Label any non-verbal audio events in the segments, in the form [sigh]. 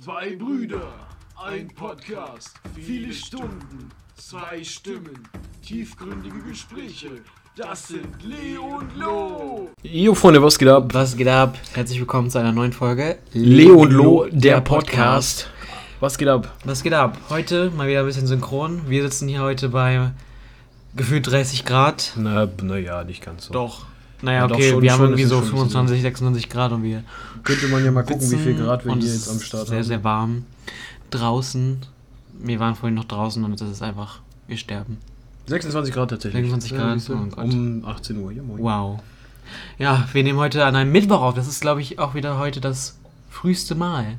Zwei Brüder, ein Podcast, viele Stunden, zwei Stimmen, tiefgründige Gespräche. Das sind Leo und Lo. Jo, Freunde, was geht ab? Was geht ab? Herzlich willkommen zu einer neuen Folge. Leo und Lo, der Podcast. Was geht ab? Was geht ab? Heute mal wieder ein bisschen synchron. Wir sitzen hier heute bei gefühlt 30 Grad. Na, naja, nicht ganz so. Doch. Naja, Ja, okay, schon- wir haben irgendwie so schon 25, 26 Grad und wir Könnte man ja mal gucken, wie viel Grad wir hier jetzt am Start sehr, haben. sehr warm. Draußen. Wir waren vorhin noch draußen und es ist einfach, wir sterben. 26 Grad tatsächlich. 26 Grad, du? oh Gott. um 18 Uhr. Ja, moin. Wow. Ja, wir nehmen heute an einem Mittwoch auf. Das ist, glaube ich, auch wieder heute das früheste Mal.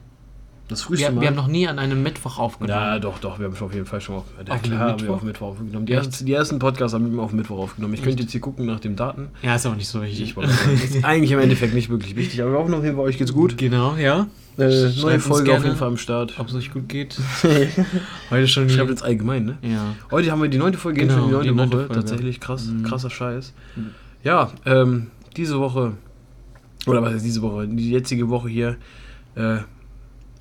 Das früheste Wir, Mal. wir haben noch nie an einem Mittwoch aufgenommen. ja, doch, doch, wir haben schon auf jeden Fall schon auf, ja, Auf klar, haben wir Mittwoch? auf Mittwoch aufgenommen. Die, ersten, die ersten Podcasts haben wir auf Mittwoch aufgenommen. Ich Echt? könnte jetzt hier gucken nach den Daten. Ja, ist auch nicht so wichtig. Ich ist eigentlich im Endeffekt nicht wirklich wichtig, aber wir hoffen auf jeden Fall, euch geht's gut. Genau, ja. Äh, neue Folge auf gerne. jeden Fall am Start. Ob es euch gut geht. [laughs] Heute schon Schreibt jetzt allgemein, ne? Ja. Heute haben wir die neunte Folge, Genau, die neunte die neunte Woche. Folge. Tatsächlich krass, Mhm. krasser Scheiß. Mhm. Ja, ähm, diese Woche, oder was heißt diese Woche, die jetzige Woche hier, äh,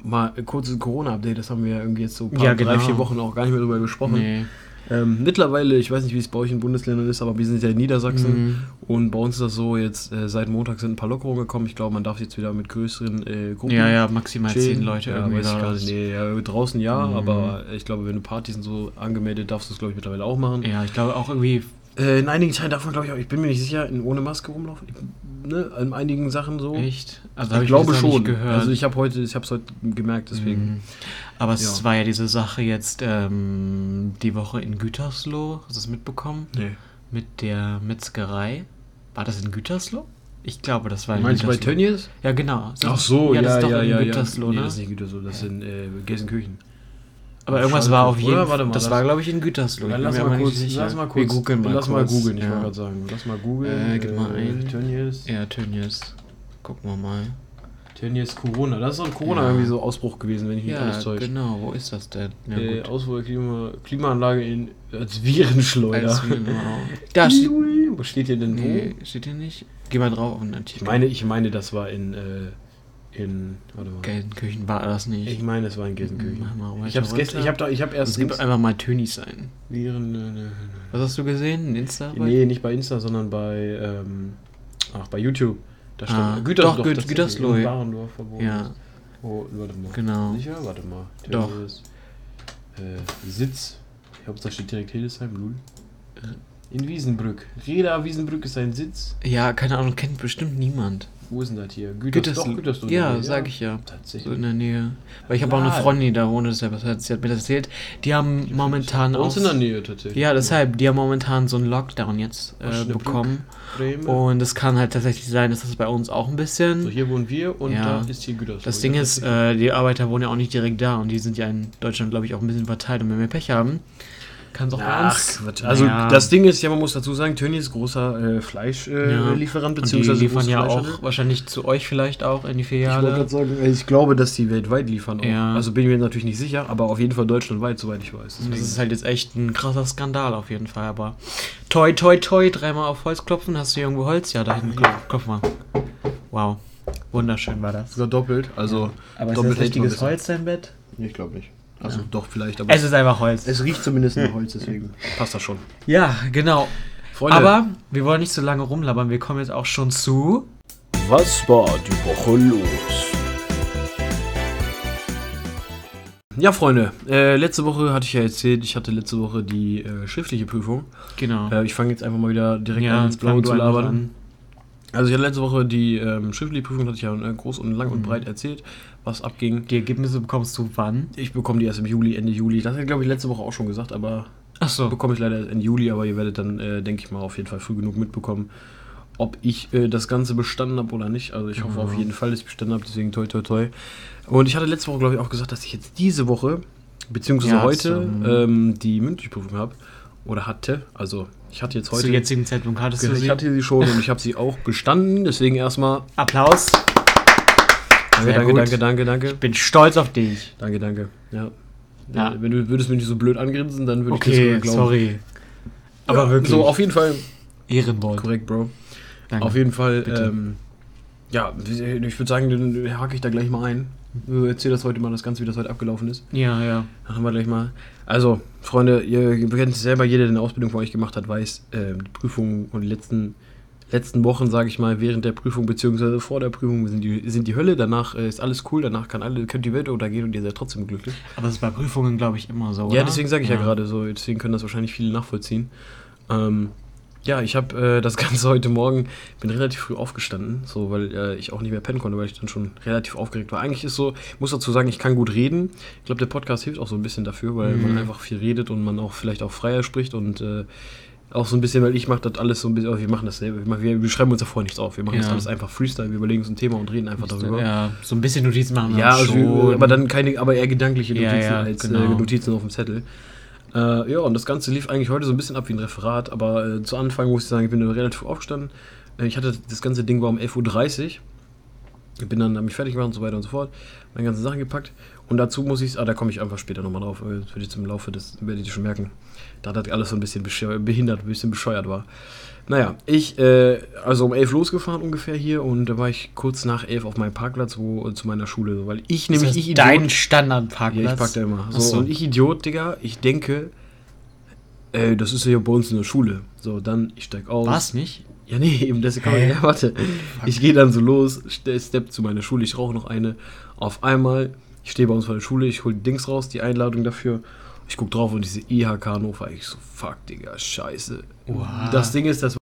mal ein kurzes Corona-Update, das haben wir irgendwie jetzt so ein paar, Ja, drei, genau. vier Wochen auch gar nicht mehr drüber gesprochen. Nee. Ähm, mittlerweile, ich weiß nicht, wie es bei euch in Bundesländern ist, aber wir sind ja in Niedersachsen Mhm. und bei uns ist das so, jetzt äh, seit Montag sind ein paar Lockerungen gekommen. Ich glaube, man darf jetzt wieder mit größeren äh, Gruppen Ja, ja, maximal chillen. zehn Leute ja, irgendwie. weiß ich gar nicht. Nee, ja, draußen ja, Mhm. aber ich glaube, wenn du Partys und so angemeldet, darfst du es, glaube ich, mittlerweile auch machen. Ja, ich glaube auch irgendwie. Äh, in einigen Teilen darf man, glaube ich, auch, ich bin mir nicht sicher, ohne Maske rumlaufen. Ich, ne, in einigen Sachen so. Echt? Also Ich, hab glaube schon. gehört. Also ich habe heute, ich habe es heute gemerkt, deswegen. Mhm. Aber es Ja. war ja diese Sache jetzt ähm, die Woche in Gütersloh. Hast du es mitbekommen? Nee. Mit der Metzgerei. War das in Gütersloh? Ich glaube, das war in Meinst du bei Gütersloh. Tönnies? Ja, genau. Ach so, ja, das ist doch ja, in ja, Gütersloh, ja. Nee, ne? das ist nicht Gütersloh, das Ja. sind äh, Gelsenkirchen. Aber irgendwas war auf jeden? Fall. Das lass- war, glaube ich, in Gütersloh. Dann lass mal, kurz, lass mal kurz, Wir googeln mal lass kurz. mal googeln, ich ja. wollte gerade sagen. Lass mal googeln. Äh, gib mal ein. Tönnies. Ja, Tönnies. Gucken wir mal. Tönnies Corona. Das ist doch ein Corona Ja. irgendwie so Ausbruch gewesen, wenn ich mich Ja, alles täusche. genau. Wo ist das denn? Ja, äh. Ausbruch Klima, Klimaanlage in, als Virenschleuder. Als wir- genau. Da steht. Ui, Wo steht hier denn wo? Nee, steht hier nicht. Geh mal drauf auf den Artikel. Ich meine, ich meine, das war in, äh, in, warte mal. Gelsenkirchen war das nicht. Ich meine, es war in Gelsenkirchen. Ich hab's gestern, ich hab da, ich hab erst Es gibt einfach mal Tönis ein. Äh, äh, Was hast du gesehen? Ein Insta? Nee, nicht bei Insta, sondern bei, ähm, ach, bei YouTube. Da stand Ah, Gütersloh. doch, Gütersloh, in ja. Barendorf verboten Ja, ist. Oh, warte mal. genau. Sicher? Warte mal. Doch. Tönnies, Äh, Sitz. Ich glaube, da steht direkt Hildesheim, Lul. In Wiesenbrück. Reda Wiesenbrück ist ein Sitz. Ja, keine Ahnung, kennt bestimmt niemand. Wo ist denn das hier? Gütersloh. Doch, Gütersloh. Ja, nee, sag ich ja. So Tatsächlich. in der Nähe. Weil ich habe auch eine. Freundin, die da wohnt, deshalb hat sie hat mir das erzählt. Die haben momentan Bei uns auch. in der Nähe tatsächlich. Ja, deshalb, die haben momentan so einen Lockdown jetzt äh, bekommen. Und es kann halt tatsächlich sein, dass das bei uns auch ein bisschen. so, hier wohnen wir und Ja. da ist hier Gütersloh. Das Ding Ja, ist, äh, die Arbeiter wohnen ja auch nicht direkt da und die sind ja in Deutschland, glaube ich, auch ein bisschen verteilt. Und wenn wir Pech haben, kann es auch Ach, uns. Quatsch. Also Naja. das Ding ist ja, man muss dazu sagen, Tönnies ist großer äh, Fleischlieferant, äh, Ja. Lieferant, Und die beziehungsweise liefern ja auch wahrscheinlich zu euch vielleicht auch in die Ich wollte Filiale. gerade sagen, ich glaube, dass die weltweit liefern. Auch. Ja. Also bin ich mir natürlich nicht sicher, aber auf jeden Fall deutschlandweit, soweit ich weiß. Das Deswegen- ist halt jetzt echt ein krasser Skandal auf jeden Fall. Aber toi, toi, toi, dreimal auf Holz klopfen. Hast du hier irgendwo Holz? Ja, da hinten. Klopf, klopf mal. Wow. Wunderschön war das. sogar doppelt. Also Aber doppelt hätte man besser. Holz dein Bett? Ich glaube nicht. Also Ja. doch vielleicht, aber Es ist einfach Holz. es riecht zumindest nach Holz, deswegen passt das schon. Ja, genau. Freunde, Aber wir wollen nicht so lange rumlabern. Wir kommen jetzt auch schon zu. Was war die Woche los? ja Freunde, äh, letzte Woche hatte ich ja erzählt, ich hatte letzte Woche die äh, schriftliche Prüfung. Genau. Äh, ich fange jetzt einfach mal wieder direkt ja, an ins Blaue zu labern. Also ich hatte letzte Woche die ähm, schriftliche Prüfung, hatte ich ja äh, groß und lang und Mhm. breit erzählt, was abging. Die Ergebnisse bekommst du wann? Ich bekomme die erst im Juli, Ende Juli. Das hat glaube ich letzte Woche auch schon gesagt, aber Ach so. bekomme ich leider erst Ende Juli, aber ihr werdet dann, äh, denke ich mal, auf jeden Fall früh genug mitbekommen, ob ich äh, das Ganze bestanden habe oder nicht. Also ich hoffe Ja. auf jeden Fall, dass ich bestanden habe, deswegen toi toi toi. Und ich hatte letzte Woche, glaube ich, auch gesagt, dass ich jetzt diese Woche, beziehungsweise Ja, heute, zum- ähm, die mündliche Prüfung habe. Oder hatte. Also ich hatte jetzt heute. Zu jetzigen Zeitpunkt hattest du ich sie. hatte sie schon und ich habe sie auch bestanden. Deswegen erstmal Applaus. Danke, danke, danke, danke, danke. Bin stolz auf dich. Danke, danke. Ja. Ja. Wenn du würdest mich nicht so blöd angrinsen, dann würde ich das Okay, glauben. sorry. Aber wirklich. So, auf jeden Fall. Ehrenwort. Korrekt, Bro. Danke. Auf jeden Fall, ähm, ja, ich würde sagen, dann hake ich da gleich mal ein. Erzähl das heute mal, das Ganze, wie das heute abgelaufen ist. Ja, ja. Dann haben wir gleich mal. Also, Freunde, ihr, ihr kennt es selber, jeder, der eine Ausbildung von euch gemacht hat, weiß, äh, die Prüfungen und die letzten, letzten Wochen, sage ich mal, während der Prüfung beziehungsweise vor der Prüfung sind die, sind die Hölle. Danach äh, ist alles cool, danach kann alle, könnt die Welt untergehen und ihr seid trotzdem glücklich. Aber das ist bei Prüfungen, glaube ich, immer so. Ja, oder? deswegen sage ich ja. gerade so, deswegen können das wahrscheinlich viele nachvollziehen. Ähm, ja, ich habe äh, das [laughs] Ganze heute Morgen, bin relativ früh aufgestanden, so weil äh, ich auch nicht mehr pennen konnte, weil ich dann schon relativ aufgeregt war. Eigentlich ist so, ich muss dazu sagen, ich kann gut reden. Ich glaube, der Podcast hilft auch so ein bisschen dafür, weil Mhm. man einfach viel redet und man auch vielleicht auch freier spricht und äh, auch so ein bisschen, weil ich mache das alles so ein bisschen, oh, wir machen das selber, wir, machen- wir, wir schreiben uns davor nichts auf, wir machen das Ja. alles einfach Freestyle, wir überlegen uns ein Thema und reden einfach darüber. Ja, so ein bisschen Notizen machen wir Ja, also, schon. aber dann keine, aber eher gedankliche Ja, Notizen ja, als genau. äh, Notizen auf dem Zettel. Äh, ja, und das Ganze lief eigentlich heute so ein bisschen ab wie ein Referat, aber äh, zu Anfang muss ich sagen, ich bin relativ aufgestanden. Äh, ich hatte, das ganze Ding war um 11.30 Uhr. Ich bin dann, hab mich fertig gemacht und so weiter und so fort, meine ganzen Sachen gepackt. Und dazu muss ich, ah, da komme ich einfach später nochmal drauf, äh, das werde ich zum Laufe des, werdet ihr schon merken, da das alles so ein bisschen behindert, ein bisschen bescheuert war. Naja, ich, äh, also um 11 losgefahren ungefähr hier und da war ich kurz nach 11 auf meinem Parkplatz, wo, zu meiner Schule, weil ich das nämlich, ist ich Idiot, dein Standardparkplatz. ja, ich pack da immer. So, so. Und ich Idiot, Digga, ich denke, ey, das ist ja bei uns in der Schule. So, dann, ich steig aus. War's nicht? Ja, nee, eben, das kann man, ja, warte. Ich gehe dann so los, ste- step zu meiner Schule, ich rauche noch eine. Auf einmal, ich stehe bei uns vor der Schule, ich hole die Dings raus, die Einladung dafür. Ich guck drauf und diese IHK Hannover, ich so, fuck, Digga, scheiße. Wow. Das Ding ist, das,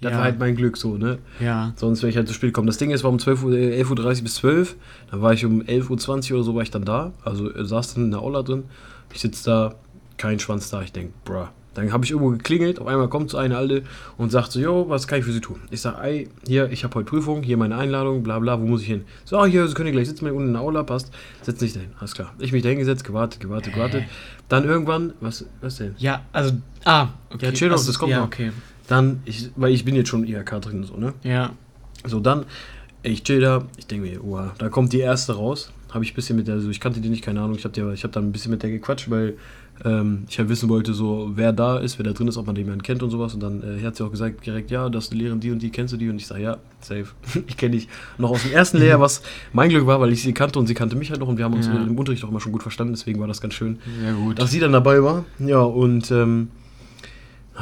das Ja. war halt mein Glück so, ne? Ja. Sonst wäre ich halt zu spät gekommen. Das Ding ist, war um 12 Uhr, äh, 11.30 Uhr bis 12. Dann war ich um 11.20 Uhr oder so war ich dann da. Also äh, saß dann in der Aula drin. Ich sitze da, kein Schwanz da. Ich denke, bruh. Dann habe ich irgendwo geklingelt. Auf einmal kommt so eine Alte und sagt so, jo, was kann ich für Sie tun? Ich sage, ey, hier, ich habe heute Prüfung, hier meine Einladung, bla bla, wo muss ich hin? So, ah, hier, Sie können gleich sitzen, unten in der Aula passt. Setz dich dahin, alles klar. Ich mich dahin gesetzt, gewartet, gewartet, gewartet. Dann irgendwann, was, was denn? Ja, also. Ah, okay. Ja, chill doch, also, das kommt ja, noch. okay. Dann, ich, weil ich bin jetzt schon IHK drin, so, ne? Ja. So, dann, ich chill da, ich denke mir, wow, da kommt die erste raus. Habe ich ein bisschen mit der, also ich kannte die nicht, keine Ahnung, ich habe hab dann ein bisschen mit der gequatscht, weil ähm, ich halt wissen wollte, so, wer da ist, wer da drin ist, ob man jemanden kennt und sowas. Und dann äh, hat sie auch gesagt, direkt, ja, das ist die Lehrerin die und die, kennst du die? Und ich sage, ja, safe. [laughs] ich kenne dich noch aus dem ersten Lehrjahr, was mein Glück war, weil ich sie kannte und sie kannte mich halt noch und wir haben uns Ja. im Unterricht auch immer schon gut verstanden, deswegen war das ganz schön gut. dass sie dann dabei war. Ja, und ähm,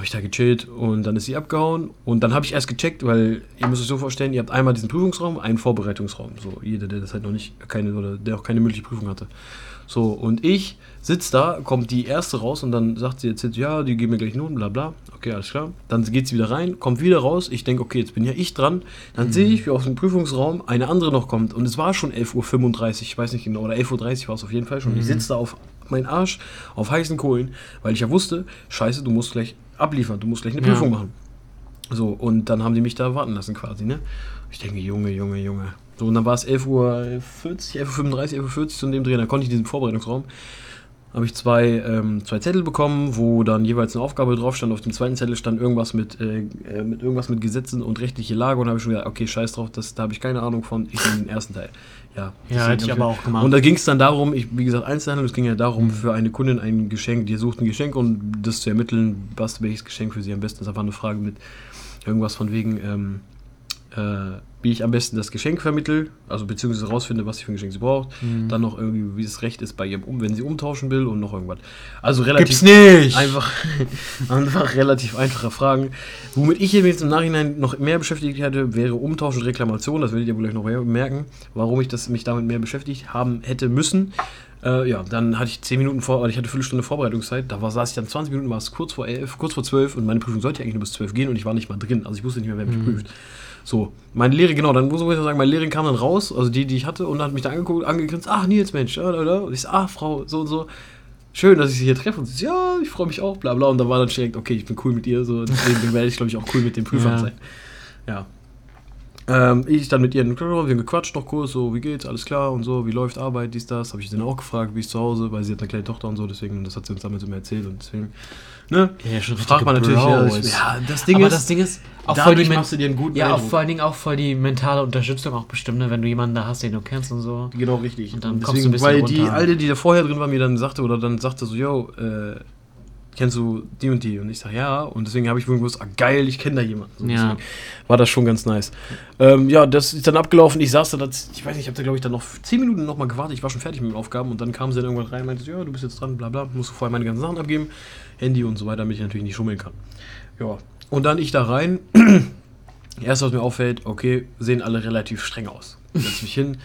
habe ich da gechillt und dann ist sie abgehauen. Und dann habe ich erst gecheckt, weil ihr müsst euch so vorstellen, ihr habt einmal diesen Prüfungsraum, einen Vorbereitungsraum. So, jeder, der das halt noch nicht, keine, oder der auch keine mündliche Prüfung hatte. So, und ich sitze da, kommt die erste raus und dann sagt sie jetzt, ja, die geben mir gleich Noten, bla bla. Okay, alles klar. Dann geht sie wieder rein, kommt wieder raus. Ich denke, okay, jetzt bin ja ich dran. Dann sehe ich, wie aus dem Prüfungsraum eine andere noch kommt. Und es war schon 11.35 Uhr, ich weiß nicht genau, oder 11.30 Uhr war es auf jeden Fall schon. Ich sitze da auf meinen Arsch, auf heißen Kohlen, weil ich ja wusste, scheiße, du musst gleich abliefern, du musst gleich eine Ja. Prüfung machen. So, und dann haben die mich da warten lassen quasi, ne? Ich denke, Junge, Junge, Junge. So, und dann war es 11.40 Uhr, 11.35 Uhr, 11.40 Uhr zu dem Dreh, dann konnte ich in diesem Vorbereitungsraum, habe ich zwei, ähm, zwei Zettel bekommen, wo dann jeweils eine Aufgabe drauf stand. Auf dem zweiten Zettel stand irgendwas mit, äh, äh, mit irgendwas mit Gesetzen und rechtliche Lage und habe ich schon gesagt, okay, scheiß drauf, das, da habe ich keine Ahnung von, ich nehme den ersten Teil. Ja, deswegen hätte ich aber auch gemacht. Und da ging es dann darum, ich, wie gesagt, Einzelhandel, es ging ja darum, für eine Kundin ein Geschenk, die sucht ein Geschenk und das zu ermitteln, was welches Geschenk für sie am besten ist. Das war eine Frage mit irgendwas von wegen, ähm, äh, wie ich am besten das Geschenk vermittel, also beziehungsweise rausfinde, was sie für ein Geschenk sie braucht. Mhm. Dann noch irgendwie, wie das Recht ist bei ihrem, um, wenn sie umtauschen will und noch irgendwas. Also relativ Gibt's nicht! einfach, [laughs] einfach relativ einfache Fragen. Womit ich mich jetzt im Nachhinein noch mehr beschäftigt hätte, wäre Umtausch und Reklamation. Das werdet ihr wohl gleich noch mehr merken, warum ich das, mich damit mehr beschäftigt haben hätte müssen. Äh, ja, dann hatte ich 10 Minuten vor, ich hatte eine Viertelstunde Vorbereitungszeit. Da war, saß ich dann 20 Minuten, war es kurz vor 11, kurz vor 12 und meine Prüfung sollte eigentlich nur bis 12 gehen und ich war nicht mal drin. Also ich wusste nicht mehr, wer mich prüft. So, meine Lehrerin, genau, dann muss ich sagen, meine Lehrerin kam dann raus, also die, die ich hatte, und hat mich da angeguckt, angegrinst, ach Nils, Mensch, oder? Und ich so, ach Frau, so und so. Schön, dass ich Sie hier treffe. Und sie so, ja, ich freue mich auch, bla bla. Und da war dann direkt, okay, ich bin cool mit ihr, so, deswegen werde ich, glaube ich, auch cool mit dem Prüfer Ja. sein. Ja. Ähm, ich dann mit ihr, wir haben gequatscht noch kurz, so, wie geht's, alles klar und so, wie läuft Arbeit, dies, das. Habe ich sie dann auch gefragt, wie ist zu Hause, weil sie hat eine kleine Tochter und so, deswegen, das hat sie uns damals immer erzählt und deswegen, ne? Ja, schon Fragt man natürlich, ja, ich, ja, das Ding aber ist, das Ding ist, auch voll die, machst du dir einen guten ja, auch vor allen Dingen auch voll die mentale Unterstützung auch bestimmt, ne, wenn du jemanden da hast, den du kennst und so. Genau, richtig. Und dann Und kommst du ein bisschen weil die runter. Alte, die da vorher drin war, mir dann sagte, oder dann sagte so, yo, äh, kennst du die und die? Und ich sage, ja. Und deswegen habe ich gewusst, ah, geil, ich kenne da jemanden. So, Ja. deswegen War das schon ganz nice. Ähm, ja, das ist dann abgelaufen. Ich saß da, das, ich weiß nicht, ich habe da, glaube ich, dann noch 10 Minuten noch mal gewartet. Ich war schon fertig mit den Aufgaben. Und dann kam sie dann irgendwann rein und meinte, ja, du bist jetzt dran, bla bla. Musst du vorher meine ganzen Sachen abgeben. Handy und so weiter, damit ich natürlich nicht schummeln kann. Ja. Und dann ich da rein. [clears throat] Erst, was mir auffällt, okay, sehen alle relativ streng aus. Setz mich hin.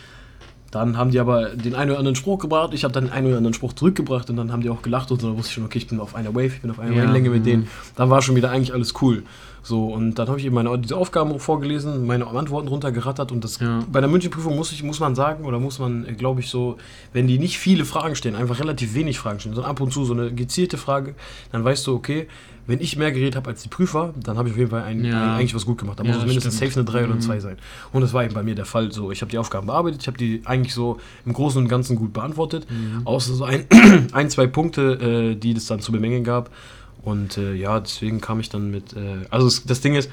Dann haben die aber den einen oder anderen Spruch gebracht. Ich habe dann den einen oder anderen Spruch zurückgebracht und dann haben die auch gelacht und so. Da wusste ich schon, okay, ich bin auf einer Wave, ich bin auf einer Ja, Wellenlänge mit mhm. denen. Dann war schon wieder eigentlich alles cool. So, und dann habe ich eben meine, diese Aufgaben vorgelesen, meine Antworten runtergerattert und das Ja. bei der Münchenprüfung muss, ich, muss man sagen, oder muss man, glaube ich, so, wenn die nicht viele Fragen stellen, einfach relativ wenig Fragen stellen, sondern ab und zu so eine gezielte Frage, dann weißt du, okay, wenn ich mehr geredet habe als die Prüfer, dann habe ich auf jeden Fall ein, Ja. ein, eigentlich was gut gemacht. Da Ja, muss es mindestens stimmt. safe eine 3 oder eine Mhm. 2 sein. Und das war eben bei mir der Fall. So, ich habe die Aufgaben bearbeitet, ich habe die eigentlich so im Großen und Ganzen gut beantwortet, Mhm. außer so ein, [clears throat] ein zwei Punkte, äh, die es dann zu bemängeln gab. Und äh, ja, deswegen kam ich dann mit. Äh, also es, das Ding ist,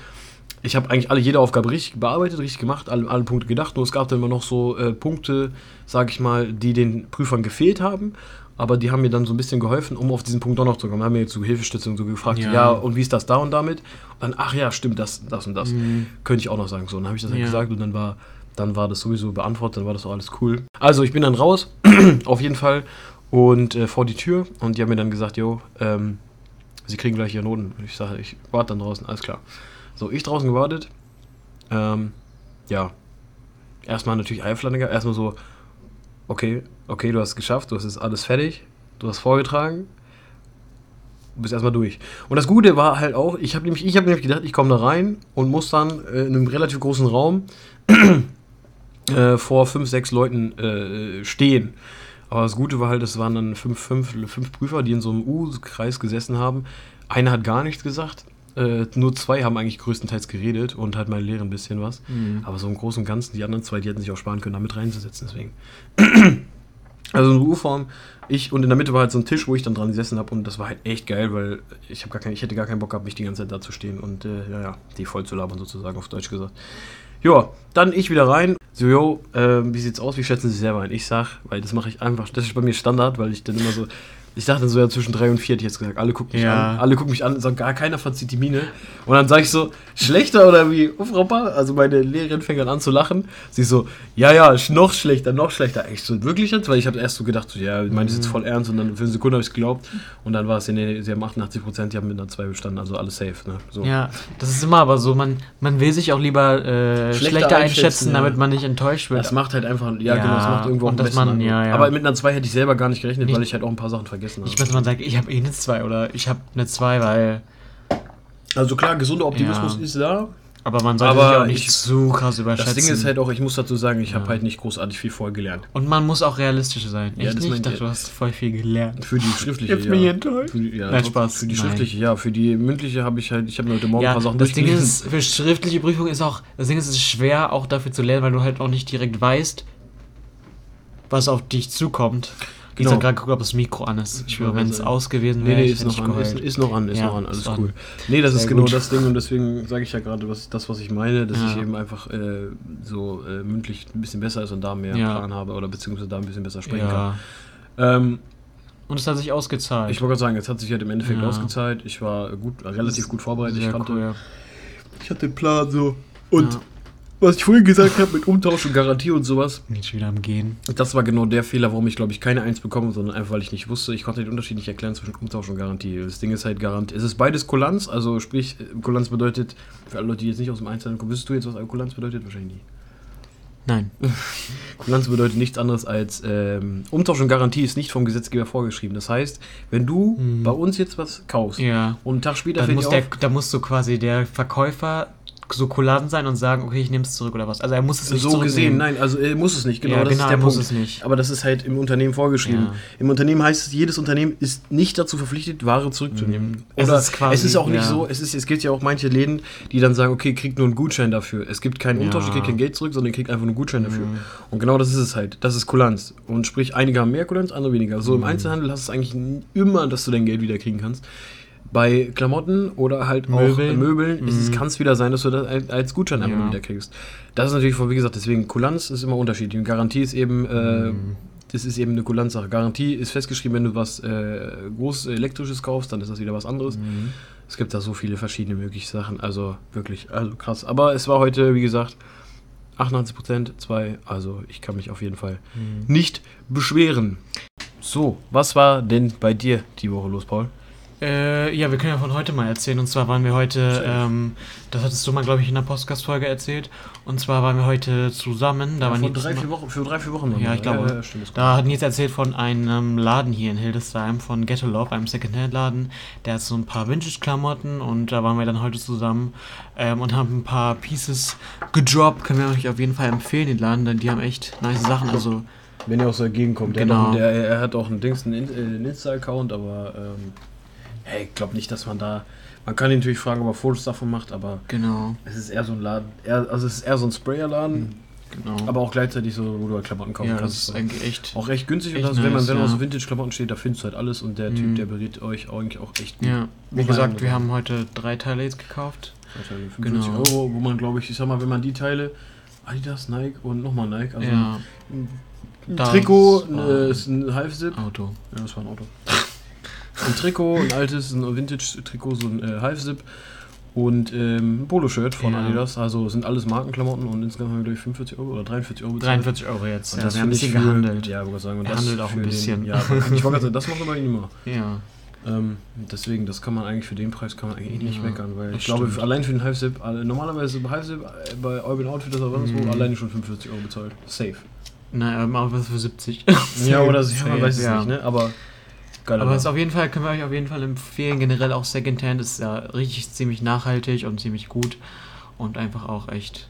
ich habe eigentlich alle jede Aufgabe richtig bearbeitet, richtig gemacht, alle, alle Punkte gedacht. Nur es gab dann immer noch so äh, Punkte, sag ich mal, die den Prüfern gefehlt haben. Aber die haben mir dann so ein bisschen geholfen, um auf diesen Punkt doch noch zu kommen. Haben mir jetzt so Hilfestützung so gefragt, ja. Ja. und wie ist das da und damit? Und dann, ach ja, stimmt, das, das und das. Mhm. Könnte ich auch noch sagen. So, dann habe ich das halt Ja. gesagt und dann war, dann war das sowieso beantwortet, dann war das auch alles cool. Also ich bin dann raus, [clears throat] auf jeden Fall, und äh, vor die Tür und die haben mir dann gesagt, jo, ähm, sie kriegen gleich ihre Noten. Ich sage, ich warte dann draußen, alles klar. So, ich draußen gewartet. Ähm, ja. Erstmal natürlich Eiflandiger. Erstmal so, okay, okay, du hast es geschafft, du hast jetzt alles fertig, du hast vorgetragen. Du bist erstmal durch. Und das Gute war halt auch, ich habe nämlich, ich hab nämlich gedacht, ich komme da rein und muss dann äh, in einem relativ großen Raum [clears throat] äh, vor fünf, sechs Leuten äh, stehen. Aber das Gute war halt, es waren dann fünf, fünf, fünf Prüfer, die in so einem U-Kreis gesessen haben. Einer hat gar nichts gesagt. Äh, nur zwei haben eigentlich größtenteils geredet und halt meine Lehre ein bisschen was. Mhm. Aber so im Großen und Ganzen, die anderen zwei, die hätten sich auch sparen können, da mit reinzusetzen, deswegen. [clears throat] Also eine U-Form, ich und in der Mitte war halt so ein Tisch, wo ich dann dran gesessen habe und das war halt echt geil, weil ich, gar kein, ich hätte gar keinen Bock gehabt, mich die ganze Zeit da zu stehen und äh, ja, ja, die voll zu labern sozusagen, auf Deutsch gesagt. Ja, dann ich wieder rein. So, yo, äh, wie sieht's aus? Wie schätzen Sie sich selber ein? Ich sag, weil das mache ich einfach, das ist bei mir Standard, weil ich dann immer so, ich dachte so ja zwischen drei und vier, hätte ich jetzt gesagt. Alle gucken mich Ja. an, alle gucken mich an, sagt gar keiner verzieht die Miene. Und dann sage ich so, schlechter oder wie? Oh, Frau Pa? Also meine Lehrerin fängt dann an zu lachen. Sie so, ja, ja, noch schlechter, noch schlechter. Echt so, wirklich jetzt? Weil ich habe erst so gedacht, so, ja, ich meine das jetzt voll ernst und dann für eine Sekunde habe ich es geglaubt. Und dann war es, ja, nee, sie haben 88 Prozent, die haben mit einer 2 bestanden, also alles safe, ne? So. Ja, das ist immer aber so, man, man will sich auch lieber äh, Schlechter schlechter, einschätzen, ja. damit man nicht enttäuscht wird. Das macht halt einfach, ja, Ja, genau, das macht irgendwo auch und dass man- Eindruck. ja. Aber mit einer 2 hätte ich selber gar nicht gerechnet, Nicht- weil ich halt auch ein paar Sachen vergessen habe. Nicht, dass man sagt, ich habe eh eine 2 oder ich habe eine 2, weil. Also klar, gesunder Optimismus Ja. ist da. Aber man sollte Aber sich auch nicht ich- zu krass überschätzen. Das Ding ist halt auch, ich muss dazu sagen, ich habe Ja. halt nicht großartig viel vorher gelernt. Und man muss auch realistisch sein. Ja, Echt das nicht? Ich dachte, du hast voll viel gelernt. Für die schriftliche, Jetzt bin ich enttäuscht. Für die, ja, Nein, Spaß. Für die Nein. schriftliche, ja. Für die mündliche habe ich halt, ich habe mir heute Morgen ein Ja, paar Sachen das Ding ist, für schriftliche Prüfung ist auch, das Ding ist, es ist schwer auch dafür zu lernen, weil du halt auch nicht direkt weißt, was auf dich zukommt. Ich Genau. sag gerade gucken, ob das Mikro an ist. Ich schwöre, wenn es aus gewesen Nee, wäre, nee, ich ist noch, ich an, ist, ist noch an, ist Ja, noch an, alles ist an. cool. Nee, das Sehr ist genau gut. das Ding und deswegen sage ich ja gerade, was das, was ich meine, dass Ja. ich eben einfach äh, so äh, mündlich ein bisschen besser ist und da mehr Ja. Plan habe oder beziehungsweise da ein bisschen besser sprechen kann. Ja. Ähm, Und es hat sich ausgezahlt. ich wollte gerade sagen, jetzt hat sich halt im Endeffekt ausgezahlt. Ich war gut, relativ gut vorbereitet. Ich Sehr kannte, cool, ich hatte den Plan so. Und. Was ich vorhin gesagt habe mit Umtausch und Garantie und sowas, Bin schon wieder am Gehen. das war genau der Fehler, warum ich glaube ich keine Eins bekomme, sondern einfach weil ich nicht wusste, ich konnte den Unterschied nicht erklären zwischen Umtausch und Garantie. Das Ding ist halt Garantie. Es ist beides Kulanz, also sprich, Kulanz bedeutet, für alle Leute, die jetzt nicht aus dem Einzelnen kommen, wüsstest du jetzt, was Kulanz bedeutet? Wahrscheinlich nie. Nein. [laughs] Kulanz bedeutet nichts anderes als ähm, Umtausch und Garantie ist nicht vom Gesetzgeber vorgeschrieben. Das heißt, wenn du Mhm. bei uns jetzt was kaufst Ja. und einen Tag später Dann muss der, auf, da muss so quasi der Verkäufer so kulant sein und sagen, okay, ich nehme es zurück oder was. Also er muss es nicht so gesehen, nein, also er muss es nicht, genau, Ja, das genau, ist der er muss Punkt. es nicht. Aber das ist halt im Unternehmen vorgeschrieben. Ja. Im Unternehmen heißt es, jedes Unternehmen ist nicht dazu verpflichtet, Ware zurückzunehmen. Mhm. Es Oder ist quasi- es ist auch nicht ja. so, es, ist, es gibt ja auch manche Läden, die dann sagen, okay, kriegt nur einen Gutschein dafür. Es gibt keinen. Umtausch, ihr kriegt kein Geld zurück, sondern ihr kriegt einfach nur einen Gutschein dafür. Mhm. Und genau das ist es halt. Das ist Kulanz. Und sprich, einige haben mehr Kulanz, andere weniger. So Mhm. im Einzelhandel hast du es eigentlich immer, dass du dein Geld wieder kriegen kannst. Bei Klamotten oder halt auch Möbeln. Möbeln ist es, Mhm. kann es wieder sein, dass du das als- Gutschein einfach Ja. wieder kriegst. Das ist natürlich, wie gesagt, deswegen Kulanz ist immer unterschiedlich. Und Garantie ist eben, äh, Mhm. das ist eben eine Kulanzsache. Garantie ist festgeschrieben, wenn du was äh, groß elektrisches kaufst, dann ist das wieder was anderes. Mhm. Es gibt da so viele verschiedene mögliche Sachen, also wirklich, also krass. Aber es war heute, wie gesagt, 88 Prozent, 2, also ich kann mich auf jeden Fall Mhm. nicht beschweren. So, was war denn bei dir die Woche los, Paul? Äh, ja, wir können ja von heute mal erzählen. Und zwar waren wir heute, ähm, das hattest du mal, glaube ich, in der Podcast-Folge erzählt. Und zwar waren wir heute zusammen. Da Ja, war vor drei, vier Wochen, für drei, vier Wochen. Ja, ich glaube. Ja, stimmt, ist Da hat Nils erzählt von einem Laden hier in Hildesheim, von Ghetto Love, einem Secondhand-Laden. Der hat so ein paar Vintage-Klamotten und da waren wir dann heute zusammen ähm, und haben ein paar Pieces gedroppt. Können wir euch auf jeden Fall empfehlen, den Laden, denn die haben echt nice Sachen. Also, Wenn ihr aus der Gegend kommt. Der, Genau. auch, der, er hat auch einen Dings, einen, In- äh, einen Insta-Account, aber ähm, hey, ich glaube nicht, dass man da. Man kann ihn natürlich fragen, ob er Fotos davon macht, aber genau, es ist eher so ein Laden. Eher, also es ist eher so ein Sprayer-Laden, genau. aber auch gleichzeitig so, wo du halt Klamotten kaufen ja, das kannst. ist eigentlich echt. auch recht günstig echt und wenn man, nice, wenn man auf ja. so Vintage-Klamotten steht, da findest du halt alles und der Mhm. Typ, der berät euch eigentlich auch echt gut. Ja, wie gesagt, wir haben heute drei Teile jetzt gekauft. Zwei Teile, 45 Genau. Euro, wo man glaube ich, ich sag mal, wenn man die Teile, Adidas, Nike und nochmal Nike, also ja, ein das Trikot, äh, ist ein Half-Zip, Auto. Ja, das war ein Auto. Ein Trikot, ein altes, ein Vintage-Trikot, so ein äh, Half-Zip und ähm, ein Poloshirt von Ja. Adidas. Also sind alles Markenklamotten und insgesamt haben wir, glaube ich, 45 Euro oder 43 Euro bezahlt. 43 Euro jetzt. Und Ja, das wir haben ein ich bisschen für- gehandelt. Ja, wollte sagen. Und das handelt auch ein für bisschen. Den, ja, ich wollte gerade sagen, das macht aber immer. [laughs] Ja. Ähm, deswegen, das kann man eigentlich für den Preis kann man eigentlich eh nicht Ja, meckern, weil ich glaube, stimmt. allein für den Half-Zip, normalerweise bei Half-Zip, äh, bei Urban Outfitters oder sonst wo, Mhm. alleine schon 45 Euro bezahlt. Safe. Nein, aber auch was für 70. Ja, oder so, [laughs] ja, man weiß es ja. nicht, ne? Aber geil. Aber es auf jeden Fall, können wir euch auf jeden Fall empfehlen. Generell auch Secondhand ist ja richtig ziemlich nachhaltig und ziemlich gut. Und einfach auch echt,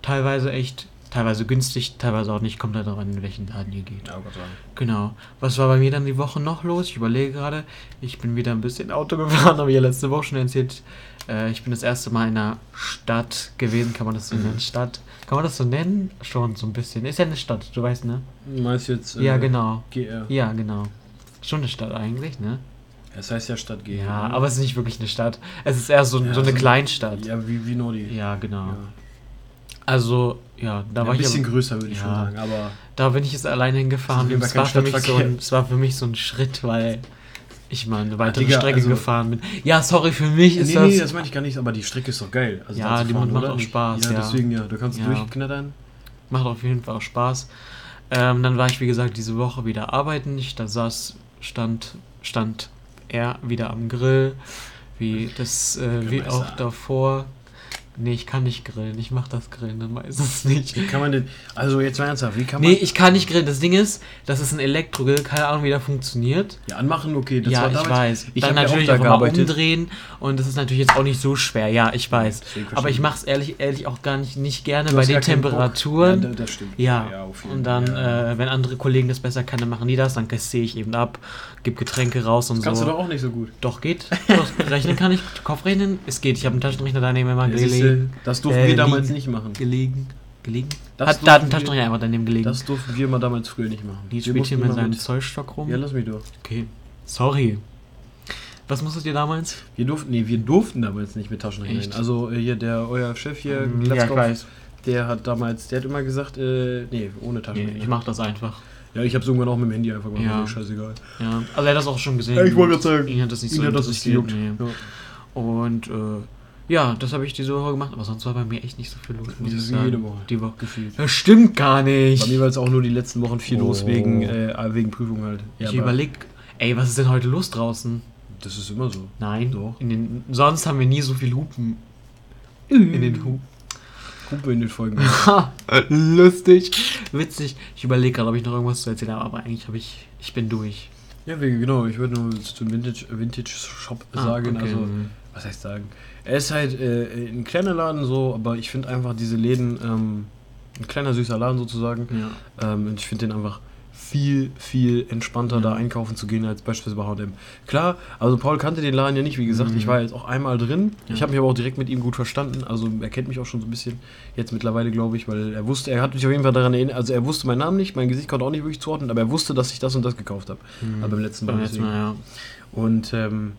teilweise echt, teilweise günstig, teilweise auch nicht. Kommt halt darauf an, in welchen Laden ihr geht. Ja, Gott sei Dank. Genau. Was war bei mir dann die Woche noch los? Ich überlege gerade. Ich bin wieder ein bisschen Auto gefahren, [laughs] habe ich ja letzte Woche schon erzählt. Äh, ich bin das erste Mal in einer Stadt gewesen. Kann man das so nennen? Stadt? Kann man das so nennen? Schon so ein bisschen. Ist ja eine Stadt, du weißt, ne? Meinst du jetzt äh, ja, genau. GR? Ja, genau. Schon eine Stadt eigentlich, ne? Es heißt ja Stadt GR. Ja, aber es ist nicht wirklich eine Stadt. Es ist eher so, Ja, so eine so- Kleinstadt. Ja, wie, wie Nordi. Ja, genau. Ja. Also, ja, da Ja, war ein ich bisschen ja, größer, würde ich schon sagen. Aber da bin ich jetzt alleine hingefahren. Und es war, für mich so ein, es war für mich so ein Schritt, weil ich mal eine weitere Digga, Strecke also- gefahren bin. Ja, sorry, für mich ist nee, das. nee, das meine ich gar nicht, aber die Strecke ist doch geil. Also Ja, die fahren, macht auch nicht? Spaß, Ja, ja. deswegen ja. Du kannst Ja. durchknattern. Macht auf jeden Fall auch Spaß. Ähm, dann war ich, wie gesagt, diese Woche wieder arbeiten. Ich da saß, stand, stand er wieder am Grill. Wie das, äh, wie auch davor. Nee, ich kann nicht grillen. Ich mach das Grillen dann meistens nicht. Wie kann man denn. Also jetzt mal ernsthaft, wie kann man. Nee, ich kann nicht grillen. Das Ding ist, das ist ein Elektrogrill. Keine Ahnung, wie der funktioniert. ja, anmachen, okay. Das ja, war ich weiß. Ich dann habe ja auch natürlich da auch, mal umdrehen. Und das ist natürlich jetzt auch nicht so schwer. Ja, ich weiß. Aber ich ich. mach's ehrlich, ehrlich auch gar nicht, nicht gerne Du bei den. Temperaturen. Ja, da- das stimmt. Ja, auf jeden und dann, Fall. äh, wenn andere Kollegen das besser können, dann machen die das, dann kassiere ich eben ab, gebe Getränke raus und das kannst so. du doch auch nicht so gut. Doch, geht. Doch, rechnen kann ich, Kopfrechnen, es geht. Ich habe einen Taschenrechner daneben immer Ja, siehste, gelegen. das durften Äh, wir damals liegen. nicht machen. Gelegen. Gelegen? Das Hat, da hat ein durften wir- einfach daneben gelegen. Das durften wir mal damals früher nicht machen. Die spielt hier mit seinem Zollstock rum. Ja, lass mich durch. okay. Sorry. Was musstet ihr damals? Wir durften, nee, wir durften damals nicht mit Taschenrechner Echt? Also äh, hier der euer Chef hier, Hm, Glatzkopf, der hat damals, der hat immer gesagt, äh, nee, ohne Nee, Taschenrechner. ich mach das einfach. Ja, ich hab's irgendwann auch mit dem Handy einfach gemacht, Ja. scheißegal. Ja. Also er hat das auch schon gesehen. Ja, ich wollte gerade sagen, Ihn hat das nicht so Ihn hat das nicht. Nee. Ja. Und äh, ja, das habe ich diese Woche gemacht, aber sonst war bei mir echt nicht so viel los. muss Das ich sagen. jede Woche. Die Woche. Gefühlt. Das stimmt gar Bei nicht. mir war es auch nur die letzten Wochen viel los Oh. wegen, äh, wegen Prüfung halt. Ja, ich aber überleg, ey, was ist denn heute los draußen? Das ist immer so. Nein. Doch. In den, sonst haben wir nie so viel Hupen. In den Hupen. Hupe in den Folgen. Ha, [laughs] lustig. Witzig. Ich überlege gerade, ob ich noch irgendwas zu erzählen habe, aber eigentlich habe ich, ich bin durch. ja, genau. Ich würde nur zum Vintage, Vintage Shop Ah, sagen. okay. Also, was heißt sagen? Er ist halt äh, ein kleiner Laden so, aber ich finde einfach diese Läden, ähm, ein kleiner süßer Laden sozusagen. Ja. Ähm, und ich finde den einfach viel, viel entspannter, Ja. da einkaufen zu gehen, als beispielsweise bei H&M. Klar, also Paul kannte den Laden ja nicht, wie gesagt. Mhm. Ich war jetzt auch einmal drin. Ja. Ich habe mich aber auch direkt mit ihm gut verstanden. Also er kennt mich auch schon so ein bisschen jetzt mittlerweile, glaube ich, weil er wusste, er hat mich auf jeden Fall daran erinnert, also er wusste meinen Namen nicht, mein Gesicht konnte auch nicht wirklich zuordnen, aber er wusste, dass ich das und das gekauft habe. Mhm. Aber beim letzten Mal Beim letzten. Mal, ja. Und ähm,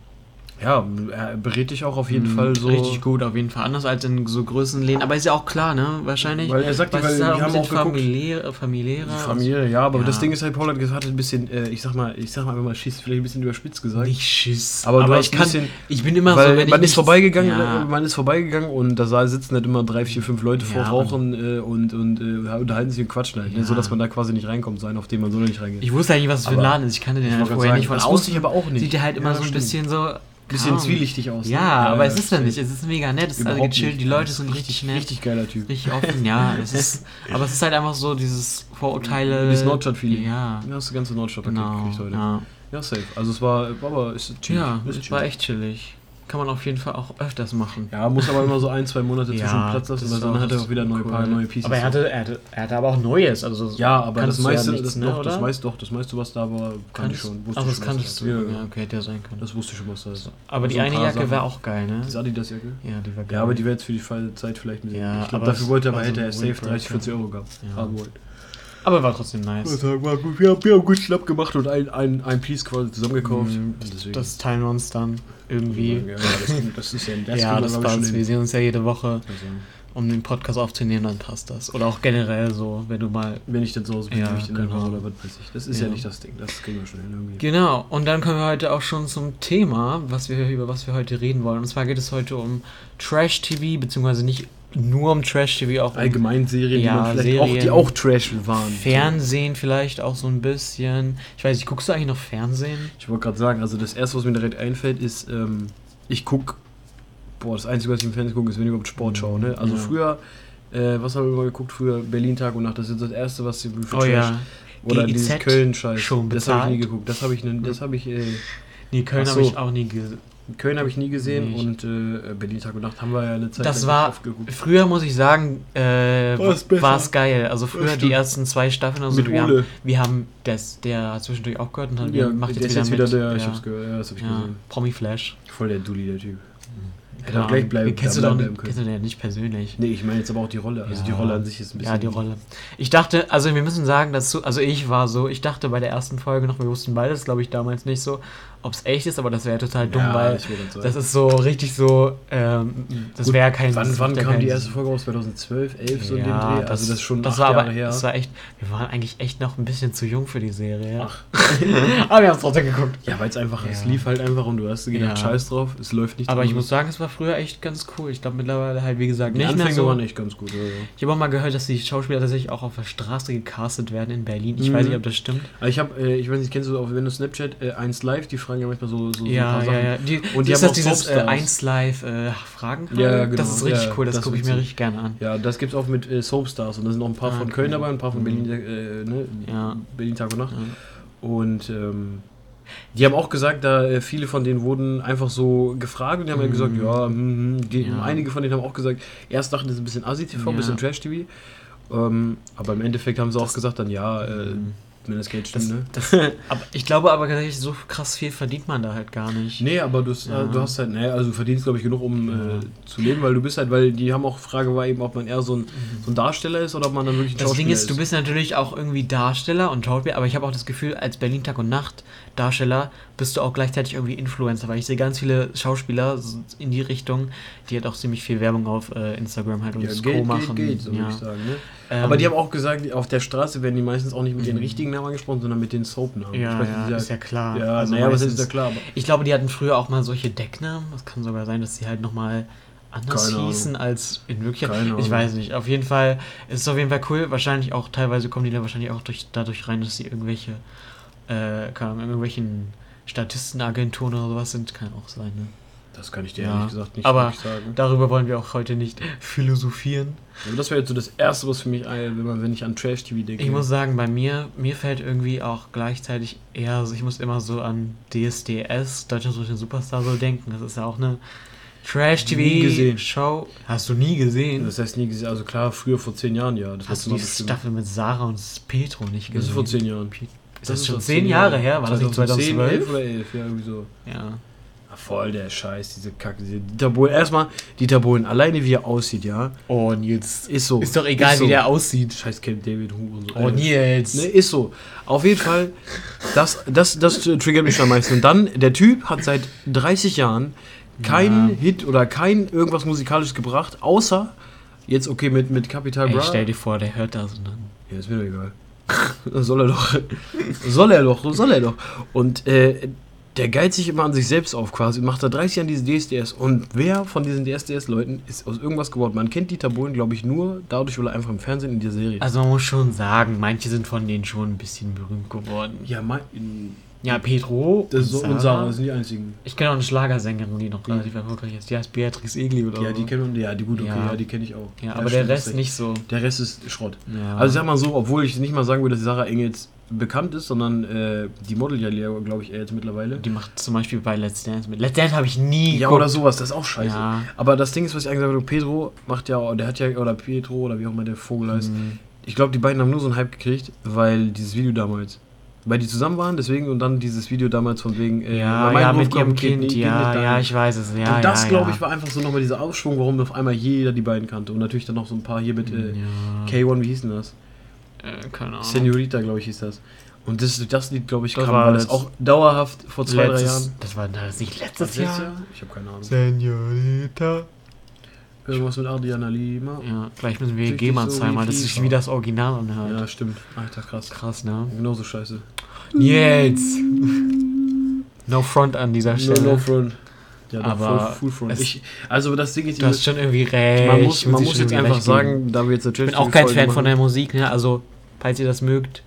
Ja, er berät dich auch auf jeden Mhm, Fall so. Richtig gut, auf jeden Fall. Anders als in so größeren Läden. Aber ist ja auch klar, ne? Wahrscheinlich. Weil er sagt, weil wir ist halt haben ein auch familiär, familiärer. Familie, ja, aber Ja. das Ding ist halt, Paul hat gesagt, ein bisschen, äh, ich sag mal, ich sag mal, wenn man schießt, vielleicht ein bisschen überspitzt gesagt. Nicht Schiss. Aber du hast ich ein kann. bisschen- ich bin immer Weil so, wenn man ich ist vorbeigegangen, Ja. man ist vorbeigegangen und da sa- sitzen halt immer drei, vier, fünf Leute vor Ja, Rauchen äh, und, und äh, unterhalten sich und quatschen halt, ne, Ja. so dass man da quasi nicht reinkommt, sein, auf den man so nicht reingeht. Ich wusste eigentlich, was es für ein Aber- Laden ist. Ich kannte den Ich halt vorher nicht von das außen. ich aber auch nicht. Sieht der halt immer Ja, so ein bisschen so. Bisschen Ahnung. zwielichtig aus. ne? Ja, aber es ja, ist ja nicht. Es ist mega nett. Es ist also gechillt. Die Leute Das sind richtig nett. Richtig geiler Typ. Richtig offen, ja. Es [laughs] ist, aber es ist halt einfach so dieses Vorurteile. Dieses Nordstadt-Feeling. Ja. Ja, hast du ganze Nordstadt Genau. gekriegt heute. Ja, Ja, safe. Also es war, aber es ist chillig. ja ist es war echt chillig. Kann man auf jeden Fall auch öfters machen. Ja, muss aber immer so ein, zwei Monate zwischen Platz lassen, weil dann hat er auch wieder neue, cool. paar neue Pieces. Aber er hatte, er, hatte, er hatte aber auch Neues. Also ja, aber das du ja meiste, nichts, das, ne, doch, das meiste, doch, das meiste, was da war, kannte ich schon. Wusste Ach, das kanntest du. Ja. Ja, ja. okay, hätte ja sein können. Das wusste ich schon, was da ist. aber die so ein eine Jacke war auch geil, ne? Diese Adidas-Jacke? Ja, die war geil. Ja, aber die wäre jetzt für die Zeit vielleicht ein bisschen. Ja, ich glaube, dafür wollte er aber hätte er safe Windbreaker. 30, 40 Euro gehabt. Ja. Haben wollen. Aber war trotzdem nice. Wir haben, wir haben gut Schnapp gemacht und ein, ein, ein Piece quasi zusammengekauft. Deswegen- Das teilen wir uns dann irgendwie. Ja, das, das ist ja [laughs] das ja, das passt. Wir sehen uns ja jede Woche, Also, um den Podcast aufzunehmen, dann passt das. Oder auch generell so, wenn du mal. wenn ich dann Hause bin, Ja, ja, ich in genau. genau. oder was weiß ich. Das ist ja. Ja. nicht das Ding. Das kriegen wir schon hin irgendwie. Genau, und dann kommen wir heute auch schon zum Thema, was wir, über was wir heute reden wollen. Und zwar geht es heute um Trash-TV, beziehungsweise nicht nur um Trash-TV, auch Allgemein Serien, Ja, die vielleicht auch, die Serien. auch Trash waren. Fernsehen vielleicht auch so ein bisschen. Ich weiß nicht, guckst du eigentlich noch Fernsehen? Ich wollte gerade sagen, also das erste, was mir direkt einfällt, ist, ähm, ich gucke, boah, das Einzige, was ich im Fernsehen gucke, ist, wenn ich überhaupt Sport schaue. Ne? Also Ja. früher, äh, was habe ich immer geguckt? Früher Berlin Tag und Nacht, das ist das erste, was für Oh Trash. ja. Oder GIZ dieses Köln-Scheiß. Das habe ich nie geguckt. Das habe ich, ne, das habe ich, äh, Nee, Köln Ach habe so. ich auch nie gesehen. Köln habe ich nie gesehen Nicht. und äh, Berlin Tag und Nacht haben wir ja eine Zeit Das lang war, früher muss ich sagen, äh, War es geil. Also früher die ersten zwei Staffeln, also Mit wir, Ole. Haben, wir haben das, der hat zwischendurch auch gehört und hat, Ja, macht der jetzt ist wieder jetzt mit. wieder der, ich ja. hab's gehört, ja, das habe ich ja, gesehen. Promi Flash. Voll der Dulli, der Typ. Hätte Ja, auch gleich bleiben, kennst du bleiben nicht, können. kennst du den nicht persönlich. Nee, ich meine jetzt aber auch die Rolle. Also Ja. die Rolle an sich ist ein bisschen. Ja, die Rolle. Ich dachte, also wir müssen sagen, dazu, also ich war so, ich dachte bei der ersten Folge noch, wir wussten beides, glaube ich, damals nicht so, ob es echt ist, aber das wäre total dumm, Ja, weil sagen. das ist so richtig so, ähm, das wäre kein Wann, das wann ja kam die erste. Folge raus? 2012, 11 so in dem Ja, Dreh? Also das ist schon das war Jahre aber, her. Das war echt, wir waren eigentlich echt noch ein bisschen zu jung für die Serie. Ja. Ach. [laughs] aber wir haben es trotzdem geguckt. ja, weil es einfach, es Ja. lief halt einfach und du hast gedacht, Ja. scheiß drauf, es läuft nicht. Aber ich muss sagen, es war früher echt ganz cool. Ich glaube mittlerweile halt, wie gesagt, die nicht Anfänge mehr so. waren echt ganz gut. Also. Ich habe auch mal gehört, dass die Schauspieler tatsächlich auch auf der Straße gecastet werden in Berlin. Ich Mhm. weiß nicht, ob das stimmt. Aber ich habe, äh, ich weiß nicht, kennst du auch, wenn du Snapchat äh, 1 Live, die fragen ja manchmal so, so, so ein Ja, paar ja, Sachen. ja. Die, Und die ist haben das auch dieses äh, Soapstars. 1 Live äh, Fragen? Ja, genau. Das ist richtig Ja, cool, das, das gucke ich mir richtig gerne an. Ja, das gibt's auch mit äh, Soapstars und da sind noch ein paar Ah, von. Köln dabei, ein paar von Mhm. Berlin, äh, ne? Ja. Berlin Tag und Nacht. Ja. Und ähm, die haben auch gesagt, da äh, viele von denen wurden einfach so gefragt und die haben ja Mhm. gesagt, ja, hm, die, Ja. einige von denen haben auch gesagt, erst dachten, das ist ein bisschen Assi-TV, ein Ja. bisschen Trash-TV. Ähm, aber im Endeffekt haben sie auch Das- gesagt dann, ja, äh, Mhm. Wenn das Geld Das, ne? das, [laughs] aber ich glaube aber tatsächlich, so krass viel verdient man da halt gar nicht. Nee, aber du, Ja. du hast halt, ne, also du verdienst, glaube ich, genug, um Ja. äh, zu leben, weil du bist halt, weil die haben auch Frage war eben, ob man eher so ein, so ein Darsteller ist oder ob man dann wirklich ein Das Ding Schauspieler ist, du bist natürlich auch irgendwie Darsteller und Schauspieler, aber ich habe auch das Gefühl, als Berlin Tag und Nacht Darsteller bist du auch gleichzeitig irgendwie Influencer, weil ich sehe ganz viele Schauspieler in die Richtung, die halt auch ziemlich viel Werbung auf äh, Instagram halt und Ja, Co. Geld, machen. Geld, Geld, so ja. sagen. Ne? Ähm, aber die haben auch gesagt, auf der Straße werden die meistens auch nicht mit den Mhm. richtigen Namen angesprochen, sondern mit den Soap-Namen. ja, weiß ja, ist ja klar. Ja, Also naja, was ist ja klar, Ich glaube, die hatten früher auch mal solche Decknamen. Das kann sogar sein, dass sie halt nochmal anders Keine Ahnung. hießen als in Wirklichkeit. Keine Ich Ahnung. weiß nicht. Auf jeden Fall ist es auf jeden Fall cool. Wahrscheinlich auch, teilweise kommen die da wahrscheinlich auch durch, dadurch rein, dass sie irgendwelche, äh, in irgendwelchen Statistenagenturen oder sowas sind. Kann auch sein, ne? das kann ich dir Ja, ehrlich gesagt nicht aber- sagen. Darüber wollen wir auch heute nicht philosophieren. Aber das wäre jetzt so das Erste, was für mich, ein- wenn, man, wenn ich an Trash-TV denke. Ich muss sagen, bei mir, mir fällt irgendwie auch gleichzeitig eher, also ich muss immer so an DSDS, Deutschland sucht den Superstar, so denken. Das ist ja auch eine. Trash-TV-Show. Hast du nie gesehen? das heißt nie gesehen, also klar, früher vor zehn Jahren, ja. Das Hast du die. Staffel mit Sarah und Petro nicht gesehen? Das ist vor zehn Jahren. Ist das, schon vor zehn Jahre her? War das nicht 2010, 2012? 11 oder 11, ja, irgendwie so. Ja. Voll der Scheiß, diese Kacke. Diese Dieter Bohlen. Erstmal, Dieter Bohlen, alleine wie er aussieht, ja. Oh, Nils. Ist so. Ist doch egal, Ist so. wie der aussieht. Scheiß Camp David Hu und so. Oh, Nils. Ne, ist so. Auf jeden Fall, das, das, das triggert mich am meisten. Und dann, der Typ hat seit 30 Jahren keinen Ja. Hit oder kein irgendwas Musikalisches gebracht, außer jetzt okay mit, mit Capital Bra. stell dir vor, der hört das und dann. Ja, ist mir doch egal. Soll er doch. soll er doch, soll er doch. Und äh, der geilt sich immer an sich selbst auf quasi macht da 30 Jahre diese DSDS. Und wer von diesen DSDS-Leuten ist aus irgendwas geworden? Man kennt Dieter Bohlen, glaube ich, nur dadurch, weil er einfach im Fernsehen in dieser Serie Also man muss schon sagen, manche sind von denen schon ein bisschen berühmt geworden. Ja, mein, Ja, Pedro das ist so, und Sarah sind die einzigen. Ich kenne auch eine Schlagersängerin, die noch relativ erfolgreich ist. Die heißt Beatrice Egli oder Ja, die kennen ja, die gut, okay, ja, Ja. die kenne ich auch. Ja, aber stimmt, der Rest nicht so. Der Rest ist Schrott. Ja. Also ich sag mal so, obwohl ich nicht mal sagen würde, dass Sarah Engels bekannt ist, sondern äh, die modelt ja, glaube ich, eher jetzt mittlerweile. die macht zum Beispiel bei Let's Dance mit. Let's Dance habe ich nie Ja, geguckt. oder sowas, das ist auch scheiße. Ja. Aber das Ding ist, was ich eigentlich gesagt habe, Pedro macht ja, der hat ja, oder Pedro, oder wie auch immer der Vogel heißt. Mhm. Ich glaube, die beiden haben nur so einen Hype gekriegt, weil dieses Video damals. Weil die zusammen waren, deswegen und dann dieses Video damals von wegen. äh, Ja, ja, Ruf mit ihrem Kind. geht ja, ja, ich weiß es. Ja, und das, ja, glaube ich, war einfach so nochmal dieser Aufschwung, warum auf einmal jeder die beiden kannte. Und natürlich dann noch so ein paar hier mit äh, Ja. K1, wie hieß denn das? Äh, keine Ahnung. Senorita, glaube ich, hieß das. Und das, das Lied, glaube ich, Das kam, war weil es auch dauerhaft vor zwei, drei letztes, Jahren. Das war das nicht letztes Was, letztes Jahr? Ich habe keine Ahnung. Senorita. Irgendwas mit Adriana Lima. Ja, gleich müssen wir GEMA so weil das ist FIFA. wie das Original anhört. Ja, stimmt. Alter, krass. Krass, ne? Genauso scheiße. Jetzt! No front an dieser No, Stelle. no front. Ja, Aber voll, full front. Ich, also das Ding ist, Du hast schon irgendwie recht. man muss, man muss jetzt einfach sagen, da wir jetzt Ich bin auch kein Fan von der Musik, ne? Also, falls ihr das mögt,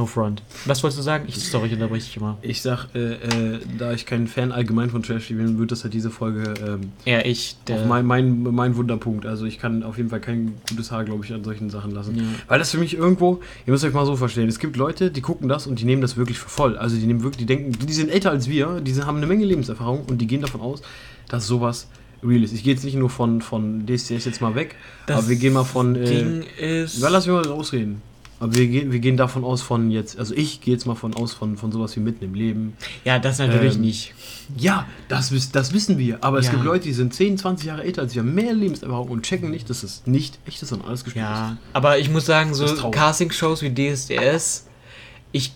no front. Was wolltest du sagen? Ich, sorry, ich unterbreche dich immer. Ich sag, äh, äh, da ich kein Fan allgemein von Trash bin, wird das halt diese Folge ähm, Ja, ich, der. mein, mein, mein Wunderpunkt. Also ich kann auf jeden Fall kein gutes Haar, glaube ich, an solchen Sachen lassen. Ja. Weil das für mich irgendwo, ihr müsst euch mal so verstehen, es gibt Leute, die gucken das und die nehmen das wirklich für voll. Also die nehmen wirklich, die denken, die sind älter als wir, die haben eine Menge Lebenserfahrung und die gehen davon aus, dass sowas real ist. Ich gehe jetzt nicht nur von, von DSDS jetzt mal weg, Das aber wir gehen mal von... Äh, Ding ist. ja, lass mich mal ausreden. Aber wir gehen, wir gehen davon aus von jetzt, also ich gehe jetzt mal von aus von, von sowas wie mitten im Leben. Ja, das natürlich Ähm, nicht. Ja, das, das wissen wir. Aber es Ja. gibt Leute, die sind 10, 20 Jahre älter als wir, haben mehr Lebenserfahrung und checken nicht, dass es nicht echt ist und alles gespielt Ja, aber ich muss sagen, so ist. Casting-Shows wie DSDS, ich.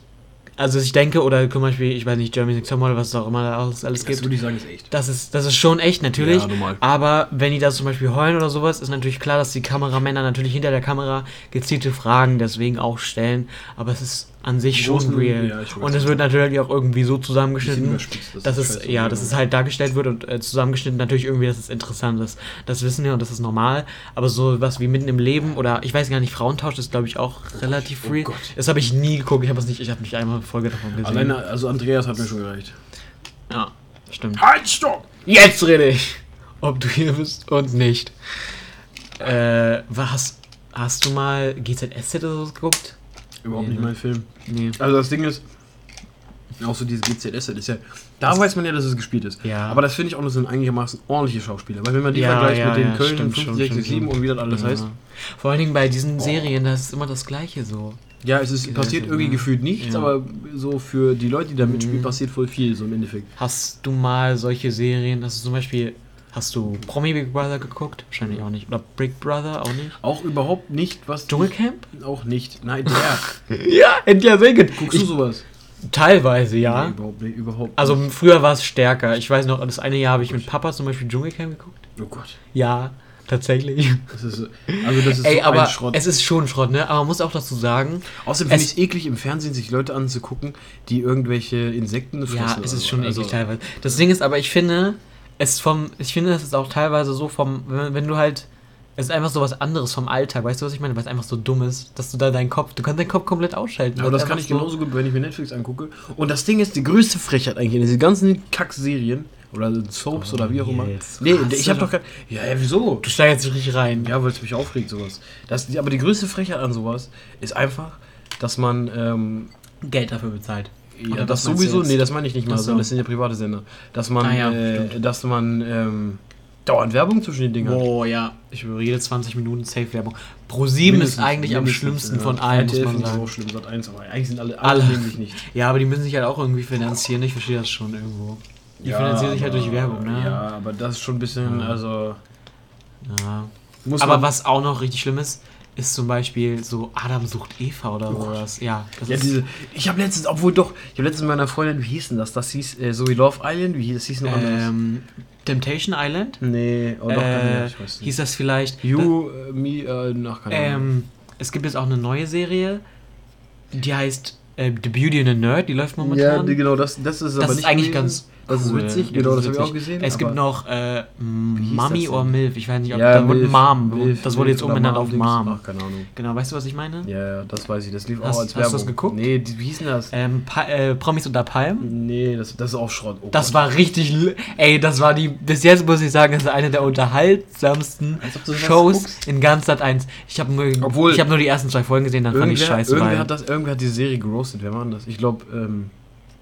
Also, ich denke, oder zum Beispiel, ich weiß nicht, Germany's Next Topmodel, was es auch immer da alles, alles. Das gibt. würde ich sagen, ist echt. Das ist, das ist schon echt, natürlich. Ja, normal. Aber wenn die da zum Beispiel heulen oder sowas, ist natürlich klar, dass die Kameramänner natürlich hinter der Kamera gezielte Fragen deswegen auch stellen. Aber es ist an sich schon Großen- real. ja, und es wird natürlich auch irgendwie so zusammengeschnitten. dass es, ja, dass es halt dargestellt wird und äh, zusammengeschnitten natürlich irgendwie, dass es interessant ist. Das wissen wir und das ist normal. Aber so was wie mitten im Leben oder ich weiß gar nicht, Frauentausch ist glaube ich auch relativ oh real. Gott. das habe ich nie geguckt. Ich habe es nicht, ich habe nicht einmal eine Folge davon gesehen. Alleine, also Andreas hat mir schon gereicht. Ja, stimmt. Halt, stopp! Jetzt rede ich, ob du hier bist und nicht. Äh, was? Hast du mal GZSZ oder so geguckt? Überhaupt Nee, nicht ne? mein Film. Nee. Also das Ding ist, auch so dieses GZS, das ist ja, da weiß man ja, dass es gespielt ist. Ja. Aber das finde ich auch, das sind einigermaßen ordentliche Schauspieler. Weil wenn man die Ja, vergleicht ja, mit den ja, Köln stimmt, 5, stimmt, 6, stimmt, 7 stimmt. und wie das alles heißt. Vor allen Dingen bei diesen Serien, das ist immer das Gleiche so. Ja, es ist, passiert irgendwie ja. gefühlt nichts, aber so für die Leute, die da mitspielen, Mhm. passiert voll viel, so im Endeffekt. Hast du mal solche Serien, hast du zum Beispiel, hast du Promi Big Brother geguckt? Wahrscheinlich auch nicht. Oder Big Brother auch nicht? Auch überhaupt nicht, was. Dschungelcamp? Auch nicht. Nein, der. [laughs] Ja, endlich sehr gut. Guckst du sowas? Teilweise, ja. Nee, überhaupt nicht, überhaupt Also nicht. früher war es stärker. Ich weiß noch, das eine Jahr habe ich mit Papa zum Beispiel Dschungelcamp geguckt. Oh Gott. Ja, tatsächlich. Das ist, also das ist Ey, so aber ein Schrott. es ist schon Schrott, ne? Aber man muss auch dazu sagen, Außerdem finde ich es eklig, im Fernsehen sich Leute anzugucken, die irgendwelche Insekten fressen. ja, es ist schon Also, eklig teilweise. Das Ding ist aber, ich finde, es vom, ich finde, es ist auch teilweise so vom, wenn, wenn du halt, es ist einfach so was anderes vom Alltag, weißt du, was ich meine? Weil es einfach so dumm ist, dass du da deinen Kopf, du kannst deinen Kopf komplett ausschalten. Aber weil das kann ich so- genauso gut, wenn ich mir Netflix angucke. Und das Ding ist, die größte Frechheit eigentlich in diesen ganzen Kack-Serien oder Soaps Oh, oder wie auch immer. jetzt Nee, hast ich du hab doch- kein. Ja, ja, wieso? Du steigerst dich richtig rein. Ja, weil es mich aufregt, sowas. Das, aber die größte Frechheit an sowas ist einfach, dass man. Ähm, Geld dafür bezahlt. Ja, Oder das sowieso, nee, das meine ich nicht mal so, das sind ja private Sender. Dass man, Ah ja, äh, dass man ähm, dauernd Werbung zwischen den Dingern. Boah, ja. Ich höre jede 20 Minuten Safe-Werbung. Pro 7 ist eigentlich am schlimmsten ja. von allen, muss RTL man finde ich sagen. auch schlimm, Sat 1, aber eigentlich sind alle, alle sich nicht. [laughs] Ja, aber die müssen sich halt auch irgendwie finanzieren. Ich verstehe das schon irgendwo. Die finanzieren sich halt durch Werbung, ne? Ja, aber das ist schon ein bisschen, Ja. also. Ja. Muss Aber was auch noch richtig schlimm ist, ist zum Beispiel so Adam sucht Eva oder Oh sowas. Ja, das Ja, ist, diese, ich habe letztens, obwohl doch, ich habe letztens mit meiner Freundin, wie hieß denn das? Das hieß äh, so wie Love Island, wie hieß das? Hieß noch anders? ähm, Temptation Island. Nee, oh, doch, äh, ich weiß nicht. hieß das vielleicht? You, äh, me, äh, ach, keine Ahnung. Ähm, es gibt jetzt auch eine neue Serie, die heißt äh, The Beauty and the Nerd, die läuft momentan. ja, genau, das, das ist das aber ist nicht eigentlich gewesen. ganz Das ist cool. witzig, Ja, genau, ist das habe ich auch gesehen. Es gibt noch äh, das or? Milf, ich weiß nicht, ob ja, da Milf, Mom, Milf, das wurde Milf jetzt umbenannt auf. Mom. Ach, keine Ahnung. Genau, weißt du, was ich meine? Ja, ja, das weiß ich. Das lief Hast- auch als hast du Werbung. das geguckt? Nee, die, wie hieß denn das? Ähm, Pa- äh, Promis unter Palmen. Nee, das, das ist auch Schrott. Oh Das Gott. war richtig, ey, das war die, bis jetzt muss ich sagen, das ist eine der unterhaltsamsten du Shows in ganz Sat 1. Ich habe nur, Obwohl- ich hab nur die ersten zwei Folgen gesehen, dann fand ich scheiße. irgendwer, hat das, irgendwer hat die Serie geroastet. Wer war denn das? Ich glaube, ähm,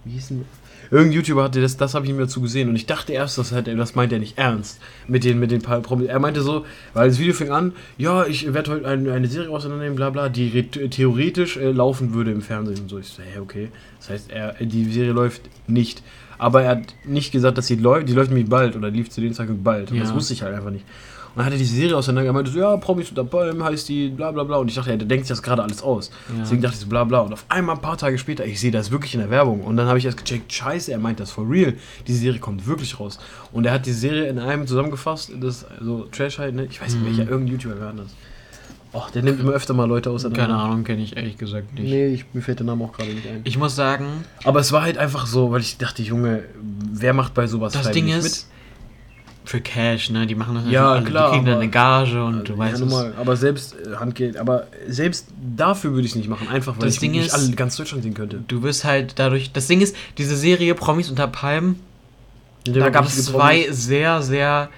wie hieß denn Irgendein YouTuber hatte das, das habe ich ihm dazu gesehen und ich dachte erst, das, hat, er- das meint er nicht ernst mit den, mit den paar Promis. Er meinte so, weil das Video fing an, ja, ich werde heute ein, eine Serie auseinandernehmen, bla bla, die re- theoretisch äh, laufen würde im Fernsehen und so. Ich so, hä, okay. Das heißt, er, die Serie läuft nicht. Aber er hat nicht gesagt, dass sie läuft, die läuft nämlich bald oder lief zu dem Zeitpunkt bald. Und Ja. das wusste ich halt einfach nicht. Und dann hat er die Serie auseinandergenommen, er meinte so, ja, Promis unter Palmen heißt die, bla bla bla. Und ich dachte, ja, der denkt sich das gerade alles aus. Ja. Deswegen dachte ich so, bla bla. Und auf einmal ein paar Tage später, ich sehe das wirklich in der Werbung. Und dann habe ich erst gecheckt, scheiße, er meint das for real. Die Serie kommt wirklich raus. Und er hat die Serie in einem zusammengefasst, das so Trash halt, ne? Ich weiß nicht, Mhm. welcher, irgendein YouTuber war das. Och, der nimmt immer öfter mal Leute auseinander. Keine Ahnung, kenne ich ehrlich gesagt nicht. Nee, ich, mir fällt der Name auch gerade nicht ein. Ich muss sagen, Aber es war halt einfach so, weil ich dachte, Junge, wer macht bei sowas das Ding ist, für Cash, ne? Die machen das Ja, alle. klar, Die kriegen dann eine Gage und du ja, weißt es. normal. Aber selbst äh, Handgeld, aber selbst dafür würde ich es nicht machen, einfach weil Das ich Ding nicht ist- alle ganz Deutschland sehen könnte. Du wirst halt dadurch. Das Ding ist, diese Serie Promis unter Palmen, da gab es zwei Promis, sehr, sehr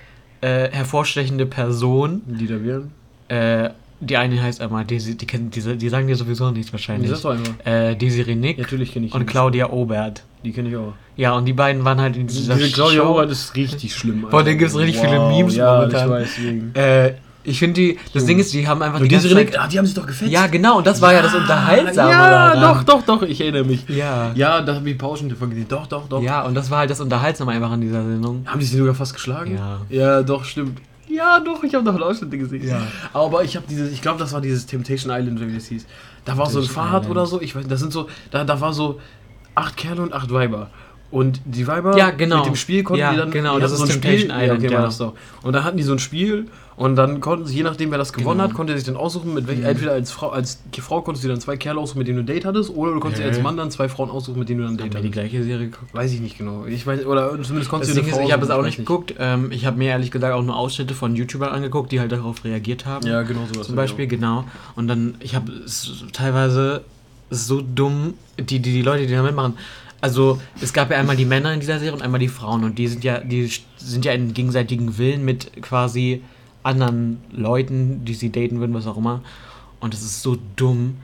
äh, hervorstechende Personen. die da wären. Äh, die eine heißt einmal, die, die, kennen, die, die sagen dir sowieso nichts Die wahrscheinlich. sagst du einfach. Äh, Desiree Nick Ja, natürlich kenne ich und die. Claudia Obert. Die kenne ich auch. Ja, und die beiden waren halt in dieser Diese Claudia Show. Obert ist richtig schlimm. Boah, da gibt's richtig viele Memes ja, momentan. ich weiß. Wegen. Äh, ich finde die, das Ding ist, die haben einfach Und die ganze Zeit, ah, die haben sich doch gefetzt. Ja, genau, und das war ja, das Unterhaltsame Ja, daran. doch, doch, doch, ich erinnere mich. Ja. Ja, da habe ich Pauschen gesehen. Doch, doch, doch. Ja, und das war halt das Unterhaltsame einfach an dieser Sendung. Haben die sie sogar fast geschlagen? Ja. Ja, doch, stimmt. Ja, doch, ich habe davon Ausschnitte gesehen. Ja. Aber ich habe dieses, ich glaube, das war dieses Temptation Island, wie das hieß. Da war so ein Fahrrad Island. oder so, ich weiß, das sind so, da, da war so acht Kerle und acht Weiber. Und die Weiber Ja, genau. mit dem Spiel konnten Ja, die dann. genau, die das ist so ein Temptation Spiel, Island, ja, okay, ja. war das doch. Und dann hatten die so ein Spiel und dann konnten sie, je nachdem wer das gewonnen Genau. hat, konnte er sich dann aussuchen, mit welchem, Mhm. entweder als Frau, als Frau konntest du dir dann zwei Kerle aussuchen, mit denen du ein Date hattest, oder du konntest dir Okay. als Mann dann zwei Frauen aussuchen, mit denen du dann ein Date wir die hattest. gleiche Serie geguckt? Weiß ich nicht genau. Ich weiß, oder zumindest Das konntest du Ding dir ist, ich habe es auch ich nicht geguckt. Ähm, ich habe mir ehrlich gesagt auch nur Ausschnitte von YouTubern angeguckt, die halt darauf reagiert haben. Ja, genau sowas. Zum Beispiel, genau. Und dann, ich habe es teilweise so dumm, die, die, die Leute, die da mitmachen. Also, es gab ja einmal die Männer in dieser Serie und einmal die Frauen. Und die sind ja, die sind ja in gegenseitigen Willen mit quasi anderen Leuten, die sie daten würden, was auch immer. Und das ist so dumm.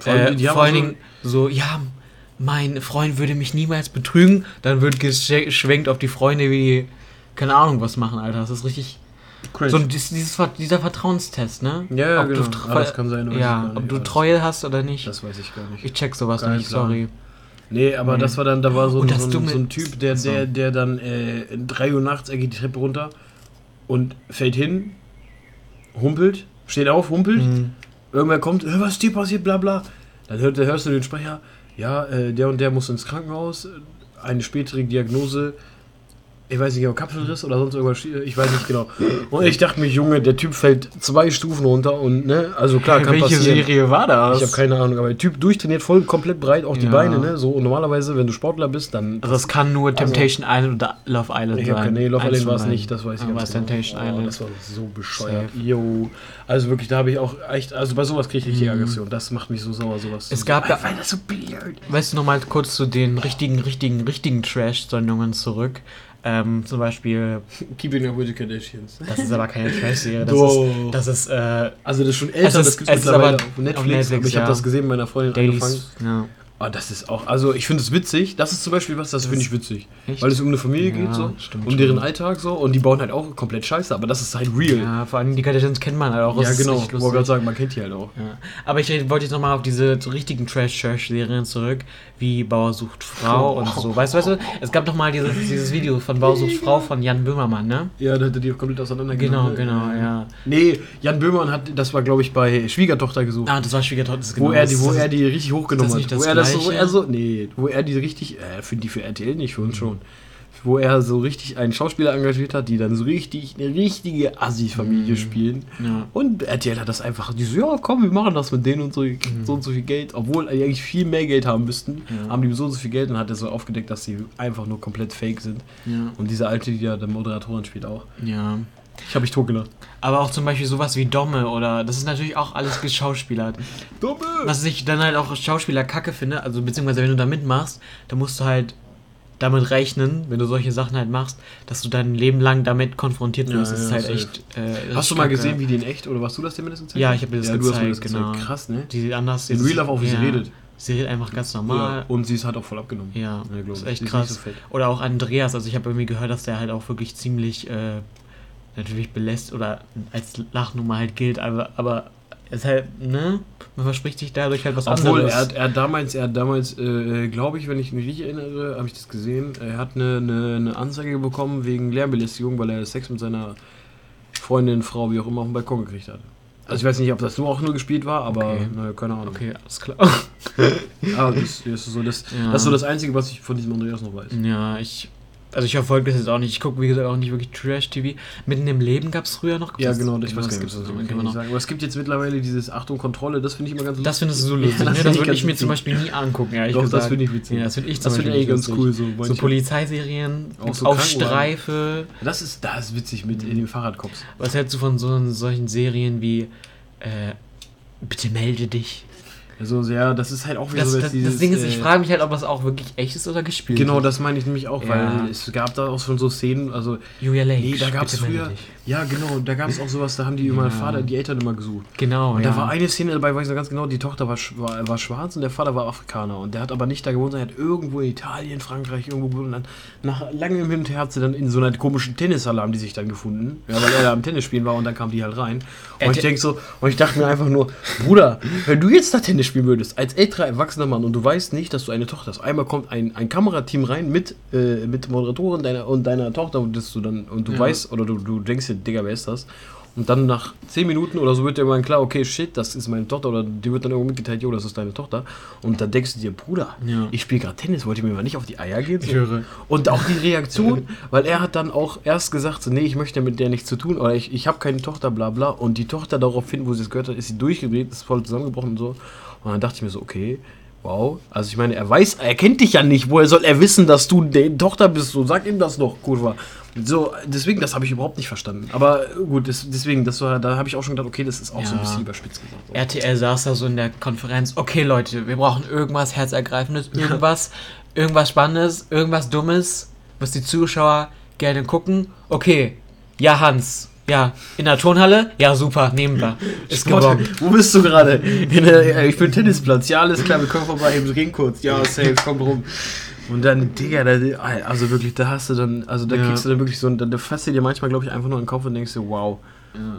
Vor allem, Äh, vor allen so- Dingen so, ja, mein Freund würde mich niemals betrügen. Dann wird geschwenkt auf die Freunde, wie die, keine Ahnung, was machen, Alter. Das ist richtig. Cringe. So dieses, dieses, dieser Vertrauenstest, ne? Ja, ja, ob genau. Du Ah, das kann sein, ja, ob du Treue hast oder nicht. Das weiß ich gar nicht. Ich check sowas Kein nicht, Plan. sorry. Nee, aber Nee. das war dann, da war so, ein, so, ein, so ein Typ, der, der, der dann äh, 3 Uhr nachts, er geht die Treppe runter und fällt hin, humpelt, steht auf, humpelt, Mhm. irgendwer kommt, "Hör, was ist dir passiert, bla bla. Dann hört, hörst du den Sprecher, ja, äh, der und der muss ins Krankenhaus, eine spätere Diagnose, ich weiß nicht, ob Kapselriss oder sonst irgendwas, ich weiß nicht genau. Und ich dachte mir, Junge, der Typ fällt zwei Stufen runter und, ne, also klar, kann Welche passieren. Serie war das? Ich habe keine Ahnung, aber der Typ durchtrainiert, voll komplett breit, auch die Ja. Beine, ne? So, und normalerweise, wenn du Sportler bist, dann. also es kann nur Temptation Island oder Love Island ich sein. keine, nee, Love Island war es nicht, das weiß ich Aber es ist Temptation Oh, Island. das war so bescheuert. Safe. Jo. Also wirklich, da habe ich auch echt, also bei sowas kriege ich richtig Mhm. Aggression. Das macht mich so sauer, sowas. Es gab ja- Weil das so blöd. Weißt du nochmal kurz zu den richtigen, richtigen, richtigen Trash-Sendungen zurück? Ähm, zum Beispiel, Keeping Up with the Kardashians. das ist aber keine Trash-Serie, das Doch. ist, das ist äh, Also das ist schon älter, das gibt's es ist mittlerweile aber auf Netflix, auf Netflix, ich habe ja. das gesehen mit meiner Freundin angefangen. Dailies. Ja. Ah, das ist auch, also ich finde es witzig. Das ist zum Beispiel was, das finde ich witzig. Echt? Weil es um eine Familie Ja, geht, so. stimmt um deren Alltag so. Und die bauen halt auch komplett scheiße, aber das ist halt real. Ja, Ja, vor allem die Kardashians kennt man halt auch. ist genau. Ich wollte gerade sagen, man kennt die halt auch. Ja. Aber ich wollte jetzt nochmal auf diese so richtigen Trash-Trash-Serien zurück, wie Bauer sucht Frau Oh. und so. Weißt du, weißt du, es gab doch mal dieses, dieses Video von Bauer sucht Frau von Jan Böhmermann, ne? Ja, da hat er die komplett Genau, auseinandergenommen. ne? genau, ja. Nee, Jan Böhmermann hat, das war glaube ich bei Schwiegertochter gesucht. Ah, das war Schwiegertochter. das ist wo genau er das- die, wo er die richtig hochgenommen hat. wo er das wo er so, nee, wo er die richtig, äh, für die für RTL nicht, für uns schon. Wo er so richtig einen Schauspieler engagiert hat, die dann so richtig eine richtige Assi-Familie spielen. Ja. Und RTL hat das einfach, die so, ja komm, wir machen das mit denen und so, kriegt so und so viel Geld. Obwohl die eigentlich viel mehr Geld haben müssten, Ja. haben die so und so viel Geld und hat er so aufgedeckt, dass sie einfach nur komplett fake sind. Ja. Und diese alte, die ja der Moderatorin spielt auch. ja. Ich habe mich totgelacht. Aber auch zum Beispiel sowas wie Domme oder das ist natürlich auch alles geschauspielert. Dumme! Was ich dann halt auch Schauspieler kacke finde, also beziehungsweise wenn du da mitmachst, dann musst du halt damit rechnen, wenn du solche Sachen halt machst, dass du dein Leben lang damit konfrontiert Ja, wirst. das ist ja, halt safe. echt. Äh, Hast du mal gesehen, wie die in echt, oder warst du das dir mindestens gezeigt? Ja, ich hab dir das ja, du hast mir gezeigt, das genau. gezeigt. Krass, ne? Die anders In Real Life auch, wie sie ja, redet. Sie redet einfach ganz normal. Ja, und sie ist halt auch voll abgenommen. Ja, glaub das ist echt ist krass. so. Oder auch Andreas, also ich habe irgendwie gehört, dass der halt auch wirklich ziemlich äh, natürlich belässt oder als Lachnummer halt gilt, aber, aber es ist halt, ne? Man verspricht sich dadurch halt was Obwohl, anderes. er hat, er hat damals, er damals, äh, glaube ich, wenn ich mich richtig erinnere, habe ich das gesehen, er hat eine, eine, eine Anzeige bekommen wegen Lärmbelästigung, weil er Sex mit seiner Freundin, Frau, wie auch immer, auf dem Balkon gekriegt hat. Also ich weiß nicht, ob das nur auch nur gespielt war, aber Okay. na, keine Ahnung. okay, alles klar. Aber [laughs] das, das, ist so das, Ja. das ist so das Einzige, was ich von diesem Andreas noch weiß. Ja, ich. Also ich verfolge das jetzt auch nicht. Ich gucke, wie gesagt, auch nicht wirklich Trash-TV. Mitten im Leben gab es früher noch. Ja, das- genau, ich weiß gar das nicht, gibt's was das noch, noch. sagen. Aber es gibt jetzt mittlerweile dieses Achtung, Kontrolle, das finde ich immer ganz Das findest du so Ja, lustig, [laughs] das ne? Das würde ich mir zum. Beispiel nie angucken, ehrlich Doch, gesagt. das finde ich witzig. Ja, das finde ich zum Das finde ich Beispiel ganz lustig. cool. So, So Polizeiserien, Auch so auf Krankenwagen. Streife. das, ist, das ist witzig mit in den Fahrradcops. Was hältst du von so solchen Serien wie äh, Bitte melde dich? Also, ja, das ist halt auch wieder Das, so das, dieses, das Ding ist, ich äh, frage mich halt, ob das auch wirklich echt ist oder gespielt. Genau, das meine ich nämlich auch, Ja. weil es gab da auch schon so Szenen, also, Julia Lake. nee, da gab es früher, ja genau, da gab es auch sowas, da haben die immer Ja. Vater, die Eltern immer gesucht. Genau, Und ja. da war eine Szene dabei, weiß ich noch ganz genau, die Tochter war, war, war schwarz und der Vater war Afrikaner. Und der hat aber nicht da gewohnt, er hat irgendwo in Italien, Frankreich, irgendwo gewohnt. Und dann nach langem Hin und Her hat sie dann in so einer komischen Tennishalle haben die sich dann gefunden. Ja, weil er da am Tennis spielen war und dann kam die halt rein. Äh, Und ich te- denk so, und ich dachte mir einfach nur, Bruder, wenn du jetzt da Tennis spielen würdest, als älterer erwachsener Mann und du weißt nicht, dass du eine Tochter hast, einmal kommt ein, ein Kamerateam rein mit, äh, mit Moderatorin deiner, und deiner Tochter und, du dann, und du Ja. weißt, oder du, du denkst dir, Digga, wer ist das? Und dann nach 10 Minuten oder so wird dir irgendwann klar, okay, shit, das ist meine Tochter. Oder dir wird dann irgendwo mitgeteilt, jo, das ist deine Tochter. Und dann denkst du dir, Bruder, Ja. ich spiele gerade Tennis, wollte ich mir mal nicht auf die Eier gehen? So. Ich höre. Und auch die Reaktion, [laughs] weil er hat dann auch erst gesagt, so, nee, ich möchte mit der nichts zu tun, oder ich, ich habe keine Tochter, bla bla. Und die Tochter daraufhin, wo sie es gehört hat, ist sie durchgedreht, ist voll zusammengebrochen und so. Und dann dachte ich mir so, okay, wow. Also ich meine, er weiß, er kennt dich ja nicht. Woher soll er wissen, dass du die Tochter bist? So, sag ihm das doch, Kurva. So, deswegen, das habe ich überhaupt nicht verstanden. Aber gut, das, deswegen, das war, da habe ich auch schon gedacht, okay, das ist auch so ein Ja. bisschen überspitzt gesagt. So. RTL saß da so in der Konferenz, okay Leute, wir brauchen irgendwas Herzergreifendes, [laughs] irgendwas, irgendwas Spannendes, irgendwas Dummes, was die Zuschauer gerne gucken. Okay, ja Hans, ja, in der Turnhalle, ja super, nehmen wir. Ist gewonnen. wo bist du gerade? Äh, Ich bin Tennisplatz. Ja, alles klar, wir kommen vorbei, eben reden kurz. Ja, safe, komm rum. Und dann, Digga, da, also wirklich, da hast du dann, also da Ja. kriegst du dann wirklich so, da, da fasst du dir manchmal, glaube ich, einfach nur in den Kopf und denkst dir, wow.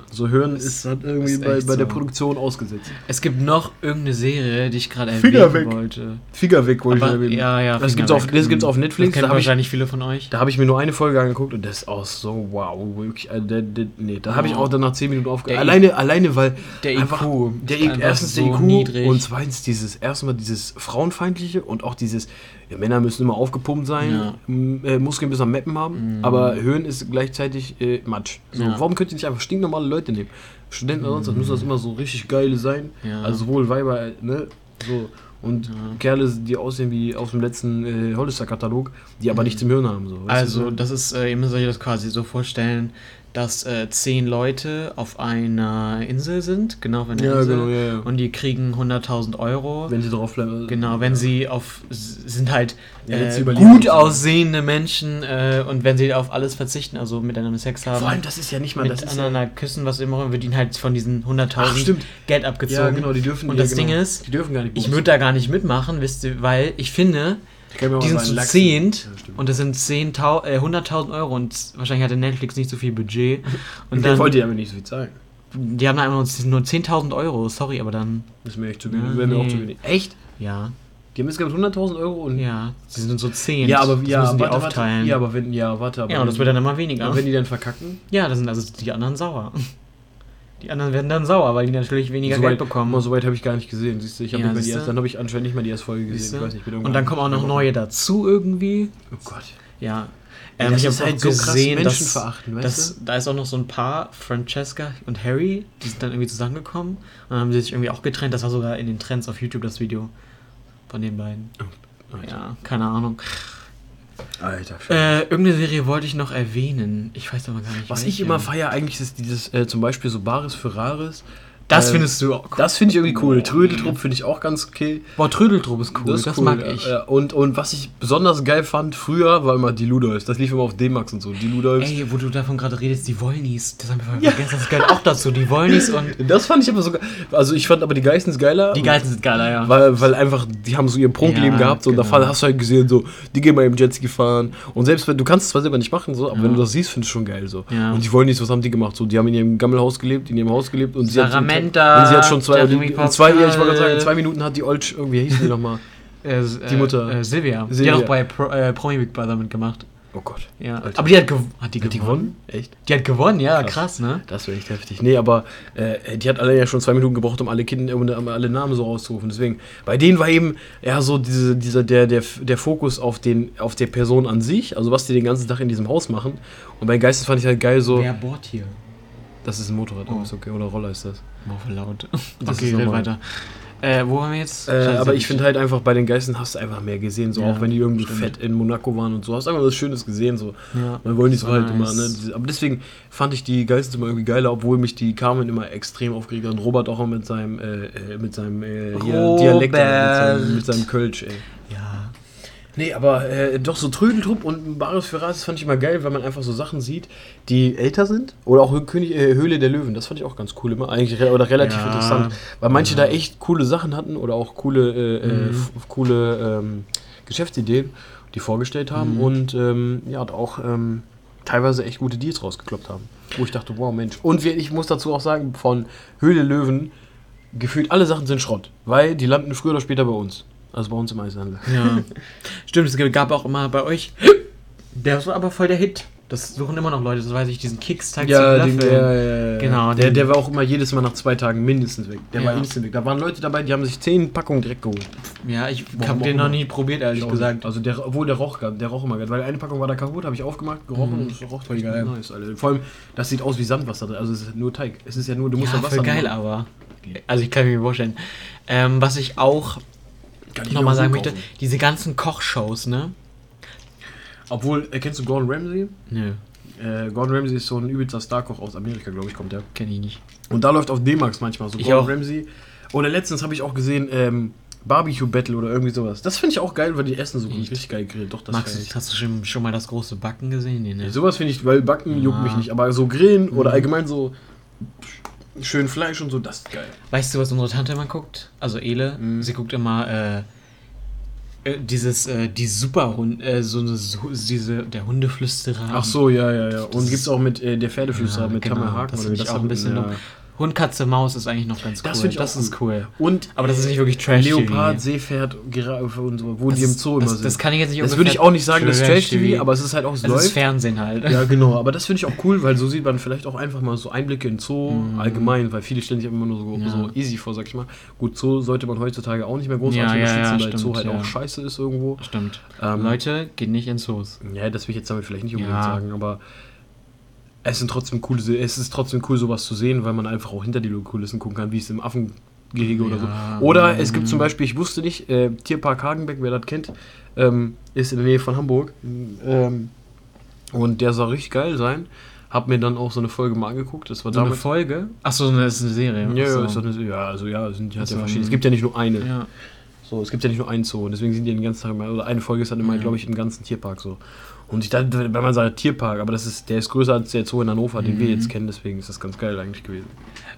So hören ist halt irgendwie ist bei, bei der so. Produktion ausgesetzt. Es gibt noch irgendeine Serie, die ich gerade Finger erwähnen weg. wollte. Finger weg, wollte ich erwähnen. ja, ja. Das Finger gibt's auf, weg. das gibt's auf Netflix. Das kennen Da habe ich, wahrscheinlich viele von euch. da hab ich mir nur eine Folge angeguckt und das ist auch so, wow. Wirklich, äh, der, der, nee, da habe ich auch dann nach 10 Minuten aufgehört. I- Alleine, alleine, weil Der IQ einfach, der I, einfach erstens so der IQ niedrig. und zweitens dieses erstmal dieses frauenfeindliche und auch dieses ja, Männer müssen immer aufgepumpt sein, Ja. äh, Muskeln bis am Meppen haben, Mhm. aber Höhen ist gleichzeitig äh, Matsch. So, Ja. Warum könnt ihr nicht einfach stinknormale Leute nehmen? Studenten oder sonst was müssen das immer so richtig geile sein. Also sowohl Weiber, ne? So. Und. Kerle, die aussehen wie aus dem letzten äh, Hollister-Katalog, die aber nichts im Hirn haben. So, weißt Also, das ist, äh, ihr müsst euch das quasi so vorstellen, dass äh, zehn Leute auf einer Insel sind, genau einer Ja, Insel, genau, ja, ja. und die kriegen 100.000 Euro. Wenn sie drauf bleiben. Genau, wenn sie auf sind halt Ja, wenn äh, gut aussehende Menschen äh, und wenn sie auf alles verzichten, also miteinander Sex haben, Vor allem, das ist ja nicht mal. Das ist ja, miteinander küssen, was immer, wird ihnen halt von diesen Ach, 100.000 stimmt. Geld abgezogen. ja, genau, die dürfen. Und ja, das genau. Ding ist. Ich würde da gar nicht mitmachen, wisst ihr, weil ich finde, die sind zu zehnt Ja, und das sind 10.000 äh, 100.000 Euro und wahrscheinlich hatte Netflix nicht so viel Budget. [laughs] Und dann, wollte ja aber nicht so viel zahlen. die haben einfach nur, nur 10.000 Euro, sorry, aber dann, Das ist mir echt zu Ja, wenig. Wäre mir auch zu wenig. Echt? ja, Die haben insgesamt 100.000 Euro und. ja, sie sind so 10. Ja, aber das ja, müssen die warte, aufteilen. Warte, ja, aber wenn, ja, warte, aber ja, und das wird dann immer weniger. wenn die dann verkacken, Ja, da sind also die anderen sauer. Die anderen werden dann sauer, weil die natürlich weniger so Geld weit, bekommen. Mal, so weit habe ich gar nicht gesehen. Siehst du, ich habe Ja, nicht mehr die siehste? erste, dann habe ich anscheinend nicht mehr die erste Folge gesehen. Nicht, und dann kommen auch noch neue dazu irgendwie. Oh Gott. Ja. Ja, Ähm, das ich habe halt so gesehen, dass, weißt dass da ist auch noch so ein Paar, Francesca und Harry, die sind dann irgendwie zusammengekommen und dann haben sie sich irgendwie auch getrennt. Das war sogar in den Trends auf YouTube das Video von den beiden. Alter. Ja, keine Ahnung. Alter. Äh, irgendeine Serie wollte ich noch erwähnen. Ich weiß aber gar nicht. Was welche. ich immer feiere eigentlich ist dieses, äh, zum Beispiel so Bares für Rares. Das äh, findest du auch. Das finde ich irgendwie cool. Trödeltrupp finde ich auch ganz okay. Boah, Trödeltrupp ist cool. Das, ist cool, mag ja, ich. Ja. Und, und was ich besonders geil fand früher, war immer die Ludolfs. Das lief immer auf D-Max und so. Die Ludolfs. Ey, wo du davon gerade redest, die Wollnies. Das haben wir vorher vergessen. Das gehört auch dazu. Die Wollnies und. [laughs] Das fand ich aber sogar. Also ich fand aber die Geistens geiler. Die Geizen sind geiler, ja. Weil, weil einfach, die haben so ihr Prunkleben Ja, gehabt so, und genau. da hast du halt gesehen, so, die gehen mal im Jetski fahren. Und selbst wenn, du kannst es zwar selber nicht machen, so, aber Ja. wenn du das siehst, findest du schon geil so. Ja. Und die wollen nicht, was haben die gemacht? So, die haben in ihrem Gammelhaus gelebt, in ihrem Haus gelebt und sie Und sie hat schon zwei, in zwei, ja, ich wollte sagen, zwei Minuten hat die Olsch, irgendwie hieß die nochmal. [laughs] Äh, Die Mutter. Äh, Silvia. Die Silvia. hat auch bei Pro, äh, Promi Big Brother mitgemacht. Oh Gott. Ja. Alter. Aber die hat, hat die Hat die gewonnen? gewonnen? Echt? Die hat gewonnen, ja, Krass. krass, ne? Das wäre echt heftig. Nee, aber äh, die hat alle ja schon zwei Minuten gebraucht, um alle Kinder, um alle Namen so rauszurufen. Deswegen, bei denen war eben eher so diese, dieser, der, der, der Fokus auf, den, auf der Person an sich, also was die den ganzen Tag in diesem Haus machen. Und bei Geistes fand ich halt geil so, Wer bohrt hier? Das ist ein Motorrad, Oh. ist okay, oder Roller ist das. Boah, voll laut. [laughs] Das okay, red weiter. Äh, wo waren wir jetzt? Äh, aber ich finde halt einfach, bei den Geistern hast du einfach mehr gesehen, so Ja, auch wenn die irgendwie stimmt. fett in Monaco waren und so, hast du einfach was Schönes gesehen, so. Ja. Man wollen die so halt immer, nice. ne? Diese- Aber deswegen fand ich die Geistens immer irgendwie geiler, obwohl mich die Carmen immer extrem aufgeregt hat. Und Robert auch mit seinem, äh, äh, mit seinem äh, hier. Dialekt, mit seinem, mit seinem Kölsch, ey. Ja. Nee, aber äh, doch so Trödeltrupp und für Rares fand ich immer geil, weil man einfach so Sachen sieht, die älter sind. Oder auch König, äh, Höhle der Löwen, das fand ich auch ganz cool immer. Eigentlich re oder relativ Ja. interessant. Weil manche Ja. da echt coole Sachen hatten oder auch coole, äh, äh, Mhm. coole ähm, Geschäftsideen, die vorgestellt haben Mhm. und ähm, ja, auch ähm, teilweise echt gute Deals rausgekloppt haben. Wo ich dachte, wow, Mensch. Und wir, ich muss dazu auch sagen, von Höhle Löwen, gefühlt alle Sachen sind Schrott. Weil die landen früher oder später bei uns. Also bei uns im Einzelhandel. Ja. [laughs] Stimmt, es gab auch immer bei euch. Der war aber voll der Hit. Das suchen immer noch Leute, das weiß ich, diesen Keks Teig Ja, zum Löffeln. ja, ja, ja. Genau, Der, der war auch immer jedes Mal nach zwei Tagen mindestens weg. Der war Ja. instant weg. Da waren Leute dabei, die haben sich zehn Packungen direkt geholt. Ja, ich habe den noch nie probiert, ehrlich Ich gesagt. Also der, obwohl der roch, der roch immer geil. Weil eine Packung war da kaputt, habe ich aufgemacht, gerochen Mhm. und es roch Voll geil. nice, Alter. Vor allem, das sieht aus wie Sandwasser drin. Also es ist nur Teig. Es ist ja nur, du musst ja, ja Wasser voll geil, machen. aber. Also ich kann mir vorstellen. Ähm, was ich auch Ich nochmal sagen möchte, diese ganzen Kochshows, ne? Obwohl, äh, kennst du Gordon Ramsay? Nö, Äh, Gordon Ramsay ist so ein übelster Starkoch aus Amerika, glaube ich, kommt der. kenne ich nicht. Und da läuft auf D-Max manchmal so Ich Gordon auch. Ramsay. Oder letztens habe ich auch gesehen, ähm, Barbecue Battle oder irgendwie sowas. Das finde ich auch geil, weil die essen so. Echt? Richtig geil grillen. Doch, das du, ich. hast du schon, schon mal das große Backen gesehen? Nee, ne? Sowas finde ich, weil Backen juckt Ja. mich nicht. Aber so Grillen oder Mhm. allgemein so schön Fleisch und so, das ist geil. Weißt du, was unsere Tante immer guckt? Also Ele, Mhm. sie guckt immer äh, äh, dieses, äh, die Superhund, äh, so eine, so, diese, der Hundeflüsterer. Ach so, ja, ja, ja. Und Das gibt's auch mit äh, der Pferdeflüsterer, Ja, mit genau. Tamara Haken. Das oder wie ich auch hat- ein bisschen ja. dumm. Hund, Katze, Maus ist eigentlich noch ganz cool. Das ich auch das ist cool. Und Aber das ist nicht wirklich Trash Leopard, TV. Seepferd, Giraffe und so, wo Das die im Zoo immer das, sind. Das kann ich jetzt nicht Das würde ich auch nicht sagen, das ist Trash Trash-TV, aber es ist halt auch, es es ist. Fernsehen halt. Ja, [laughs] genau, aber das finde ich auch cool, weil so sieht man vielleicht auch einfach mal so Einblicke in Zoo Mhm. allgemein, weil viele stellen sich immer nur so, Ja. so easy vor, sag ich mal. Gut, Zoo sollte man heutzutage auch nicht mehr großartig Ja, ja, unterstützen, ja, weil stimmt, Zoo halt auch scheiße ist irgendwo. Stimmt. Ähm, Leute, geht nicht ins Zoos. Ja, das will ich jetzt damit vielleicht nicht unbedingt sagen, aber es sind trotzdem coole, es ist trotzdem cool, sowas zu sehen, weil man einfach auch hinter die Kulissen gucken kann, wie es im Affengehege oder Ja. so. Oder es gibt zum Beispiel, ich wusste nicht, äh, Tierpark Hagenbeck, wer das kennt, ähm, ist in der Nähe von Hamburg. Ähm, und der soll richtig geil sein. Hab mir dann auch so eine Folge mal angeguckt. Das war So eine damals. Folge? Achso, das ist eine Serie. Ja, ja, ist eine, ja, also ja, sind, hat Ach so, ja verschiedene. Es gibt ja nicht nur eine. Ja. So, es gibt ja nicht nur einen Zoo und deswegen sind die den ganzen Tag immer, oder eine Folge ist dann immer, Mhm. glaube ich, im ganzen Tierpark so. Und ich dachte, wenn man sagt Tierpark, aber das ist, der ist größer als der Zoo in Hannover, den wir Mhm. jetzt kennen, deswegen ist das ganz geil eigentlich gewesen.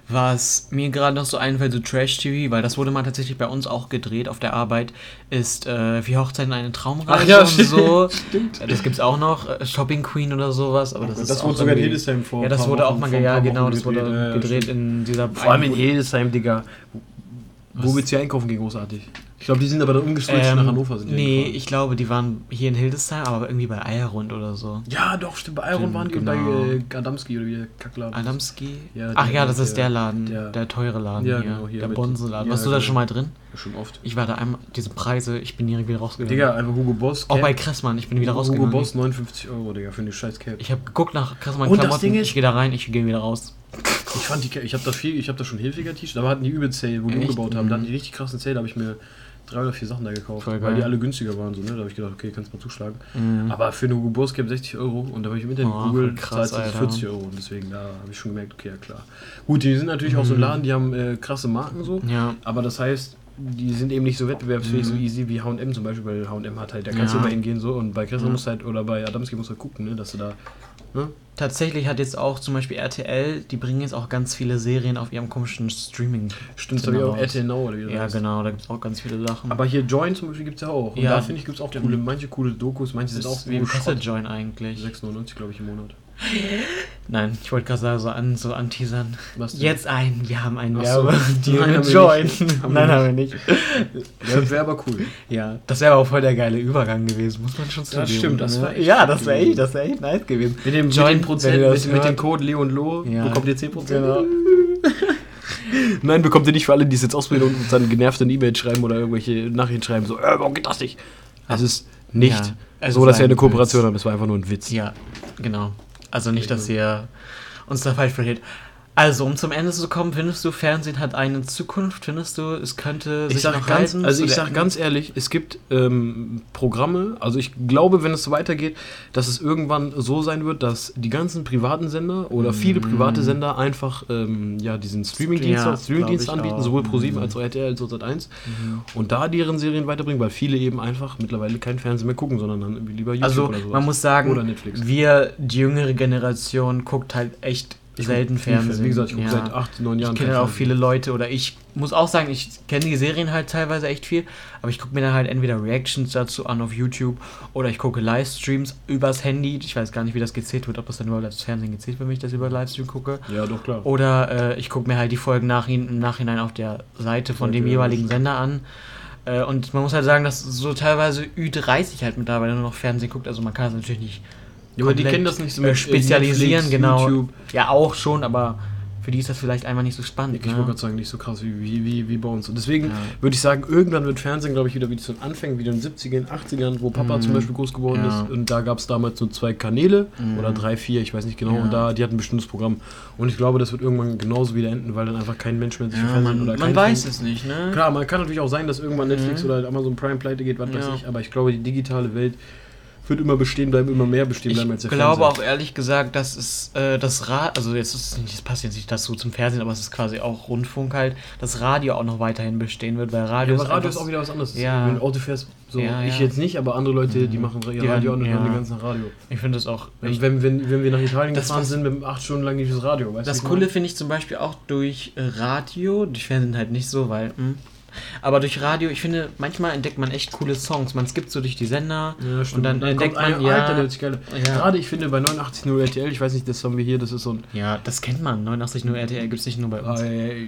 Was mir gerade noch so einfällt, so Trash-TV, weil das wurde mal tatsächlich bei uns auch gedreht auf der Arbeit, ist äh, wie Hochzeiten eine Traumreise Ach ja, und [laughs] stimmt. so. Ja, Das gibt's auch noch, äh, Shopping Queen oder sowas, aber das, ist auch irgendwie- Hildesheim vor. Ja, das paar wurde Wochen- auch mal, ja genau, das wurde gedreht. Ja, ja, gedreht stimmt. in dieser Vor allem in Hildesheim, Digga. Wo willst du hier einkaufen gehen, großartig? Ich glaube, die sind aber dann umgeswitcht ähm, nach Hannover. Sind Nee, hingefahren. ich glaube, die waren hier in Hildesheim, aber irgendwie bei Eierrund oder so. Ja, doch, stimmt. Bei Stimmt, waren die genau. bei äh, Adamski oder wie der Kackladen. Adamski? Ja, Ach ja, das ist der- der Laden, der, der- teure Laden Ja, hier, genau, hier der Bonsenladen. ja, Warst du da genau. schon mal drin? Schon oft. Ich war da einmal, diese Preise, ich bin direkt wieder rausgegangen. Digga, einfach Hugo Boss. Auch bei Kressmann, ich bin wieder Hugo rausgegangen. Boss 59 Euro, Digga, für eine scheiß Cap. Ich habe geguckt nach Kressmann Und das Klamotten, Ding ist- ich gehe da rein, ich gehe wieder raus. Ich fand die, ich habe da viel, ich habe da schon Hilfiger T-Shirts, aber hatten die übel Sale, wo die Echt? umgebaut haben. Mhm. Da hatten die richtig krassen Sale, da habe ich mir drei oder vier Sachen da gekauft, weil die alle günstiger waren so, ne? Da habe ich gedacht, okay, kannst mal zuschlagen. Mhm. Aber für eine Hugo Boss Cap 60 Euro und da habe ich im Internet Oh, gegoogelt, krass, zahlt sich Alter. 40 Euro und deswegen da habe ich schon gemerkt, okay, ja klar. Gut, die sind natürlich auch so ein Mhm. Laden, die haben äh, krasse Marken so, Ja. aber das heißt, die sind eben nicht so wettbewerbsfähig, Mhm. so easy wie H&M zum Beispiel, weil H&M hat halt, da kannst du Ja. immer hingehen so und bei Kressler Ja. musst du halt, oder bei Adamski musst du halt gucken, ne, dass du da, ne? Tatsächlich hat jetzt auch zum Beispiel RTL, die bringen jetzt auch ganz viele Serien auf ihrem komischen Streaming. Stimmt, ich auch raus. RTL Now oder wie das Ja, heißt. genau, da gibt es auch ganz viele Sachen. Aber hier Join zum Beispiel gibt es ja auch. Und Ja. da finde ich, gibt es auch coole, manche coole Dokus, manche sind auch wie kostet. Join eigentlich? 6,99 glaube ich im Monat. Nein, ich wollte gerade sagen, so, an, so anteasern. Jetzt ein, wir haben einen so. Werbedeal Nein, haben mit wir Join. nicht. Haben Nein, haben wir nicht. Das wäre aber cool. Ja, das wäre aber auch voll der geile Übergang gewesen, muss man schon zugeben. stimmt, das ne? war echt Ja, das wäre echt, das wär echt nice gewesen. Mit dem, Join, mit Prozent, ihr das mit, mit dem. Code Leo und Lo Ja. bekommt ihr 10%. Genau. [laughs] Nein, bekommt ihr nicht für alle, die es jetzt ausprobieren und uns dann genervt eine E-Mail schreiben oder irgendwelche Nachrichten schreiben, so, äh, warum geht das nicht? Es ist nicht Ja, es so, ist dass wir ein eine Kooperation Witz. haben, das war einfach nur ein Witz. Ja, genau. Also nicht, dass ihr uns da falsch versteht. Also, um zum Ende zu kommen, findest du, Fernsehen hat eine Zukunft? Findest du, es könnte Ich sich sag noch ganz, halten? also ich der- sag ganz ehrlich, es gibt ähm, Programme, also ich glaube, wenn es so weitergeht, dass es irgendwann so sein wird, dass die ganzen privaten Sender oder viele private Sender einfach ähm, ja diesen Streamingdienst Ja, ich anbieten, auch. sowohl Pro7 Mhm. als auch RTL als auch Sat1 und da deren Serien weiterbringen, weil viele eben einfach mittlerweile kein Fernsehen mehr gucken, sondern dann lieber YouTube Also, oder sowas. man muss sagen, Oder Netflix. wir, die jüngere Generation, guckt halt echt Ich selten Fernsehen. Wie gesagt, ich gucke Ja. seit acht, neun Jahren Ich kenne auch viele Leute oder ich muss auch sagen, ich kenne die Serien halt teilweise echt viel, aber ich gucke mir dann halt entweder Reactions dazu an auf YouTube oder ich gucke Livestreams übers Handy. Ich weiß gar nicht, wie das gezählt wird, ob das dann überhaupt als Fernsehen gezählt wird, wenn ich das über Livestream gucke. Ja, doch klar. Oder äh, ich gucke mir halt die Folgen nach, im Nachhinein auf der Seite von dem ja, jeweiligen. Sender an. Äh, und man muss halt sagen, dass so teilweise Ü30 halt mittlerweile nur noch Fernsehen guckt. Also man kann es natürlich nicht aber die kennen das nicht so äh, mit spezialisieren, Netflix, genau. YouTube. Ja, auch schon, aber für die ist das vielleicht einfach nicht so spannend. Ich ne? wollte gerade sagen, nicht so krass wie, wie, wie, wie bei uns. Und deswegen Ja. würde ich sagen, irgendwann wird Fernsehen, glaube ich, wieder wie zu den Anfängen, wieder in den 70ern, 80ern, wo Papa Mhm. zum Beispiel groß geworden Ja. ist. Und da gab es damals so zwei Kanäle Mhm. oder drei, vier, ich weiß nicht genau. Ja. Und da, die hatten ein bestimmtes Programm. Und ich glaube, das wird irgendwann genauso wieder enden, weil dann einfach kein Mensch mehr sich Ja, Fernsehen man, oder man weiß Fernsehen- es nicht, ne? Klar, man kann natürlich auch sein, dass irgendwann Netflix Mhm. oder Amazon Prime pleite geht, was weiß ich. Aber ich glaube, die digitale Welt wird immer bestehen bleiben, immer mehr bestehen bleiben als Ich der glaube Fernseher. auch ehrlich gesagt, dass es äh, das Rad, also jetzt ist nicht, das passt jetzt nicht dazu zum Fernsehen, aber es ist quasi auch Rundfunk halt, das Radio auch noch weiterhin bestehen wird, weil Radio, Ja, aber Radio einfach- ist auch wieder was anderes. Ja. Wenn du Auto fährst, so Ja, ich ja. jetzt nicht, aber andere Leute, die Mhm. machen ihr Die Radio an und hören den ganzen Radio. Ich finde das auch Wenn, wenn, wenn, wenn wir nach Italien Das gefahren sind, mit acht Stunden lang nicht das Radio, weißt Das du? ich Coole finde ich zum Beispiel auch durch äh, Radio, durch Fernsehen halt nicht so, weil, hm. Aber durch Radio, ich finde, manchmal entdeckt man echt coole Songs. Man skippt so durch die Sender Ja, und dann, entdeckt kommt man, ja, Alter, geil. Ja. Gerade ich finde bei 89.0 RTL, ich weiß nicht, das haben wir hier, das ist so ein. ja, das kennt man. 89 nur RTL gibt es nicht nur bei uns. Äh,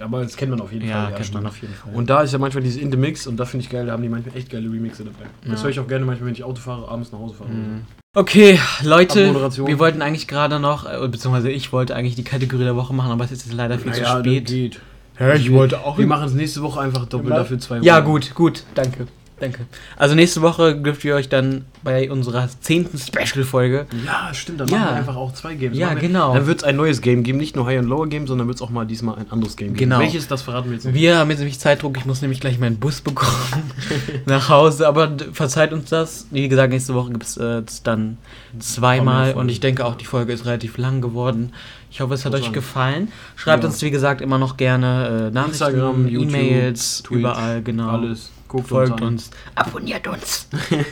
aber das kennt man auf jeden ja, Fall. kennt man auf jeden Fall. Und da ist ja manchmal dieses In the Mix und da finde ich geil, da haben die manchmal echt geile Remixe dabei. Das Ja. höre ich auch gerne manchmal, wenn ich Auto fahre, abends nach Hause fahre. Mhm. Okay, Leute, wir wollten eigentlich gerade noch, äh, beziehungsweise ich wollte eigentlich die Kategorie der Woche machen, aber es ist jetzt leider viel Naja, zu das spät. geht. Ja, ich wollte auch- Wir machen es nächste Woche einfach doppelt dafür zwei Ja, Wochen. gut, gut, danke. Danke. Also nächste Woche dürft ihr euch dann bei unserer zehnten Special-Folge. Ja, stimmt, dann Ja. machen wir einfach auch zwei Games. Ja, wir- genau. Dann wird es ein neues Game geben, nicht nur High- und Lower-Game, sondern wird es auch mal diesmal ein anderes Game geben. Genau. Welches, das verraten wir jetzt noch. Wir haben jetzt nämlich Zeitdruck, ich muss nämlich gleich meinen Bus bekommen [laughs] nach Hause, aber verzeiht uns das. Wie gesagt, nächste Woche gibt es äh, dann zweimal und ich denke auch, die Folge ist relativ lang geworden. Ich hoffe, es hat euch gefallen. Schreibt Ja. uns, wie gesagt, immer noch gerne äh, Nachrichten, E-Mails, überall, genau. Alles. Guckt Folgt an. uns, abonniert uns.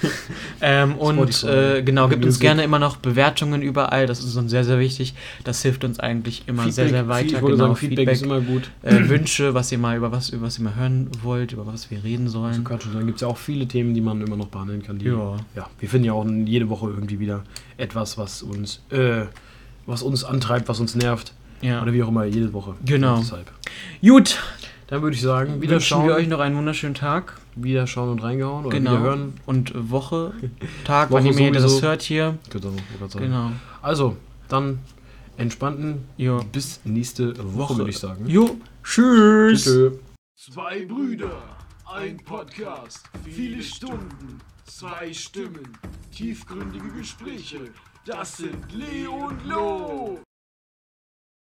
[laughs] ähm, und äh, genau, gibt uns gerne immer noch Bewertungen überall. Das ist uns sehr, sehr wichtig. Das hilft uns eigentlich immer sehr, sehr weiter. Ich würde genau, sagen, Feedback, ist immer gut. äh, Wünsche, was ihr mal über was, über was ihr mal hören wollt, über was wir reden So sollen. kann schon sein. gibt es ja auch viele Themen, die man immer noch behandeln kann. Die, Ja. ja. Wir finden ja auch jede Woche irgendwie wieder etwas, was uns, äh, was uns antreibt, was uns nervt. Ja. Oder wie auch immer, jede Woche. Genau. Deshalb. Gut, Dann würde ich sagen, wieder wünschen schauen, wir euch noch einen wunderschönen Tag. Wieder schauen und reingehauen oder Genau. wieder hören. Und Woche, [laughs] Tag, Woche wann ihr das hört hier. Genau. Genau. Also, dann entspannten Jo. bis nächste Woche, Woche. würde ich sagen. Jo. Tschüss. Tschüss. Zwei Brüder, ein Podcast, viele Stunden, zwei Stimmen, tiefgründige Gespräche. Das sind Leo und Lo.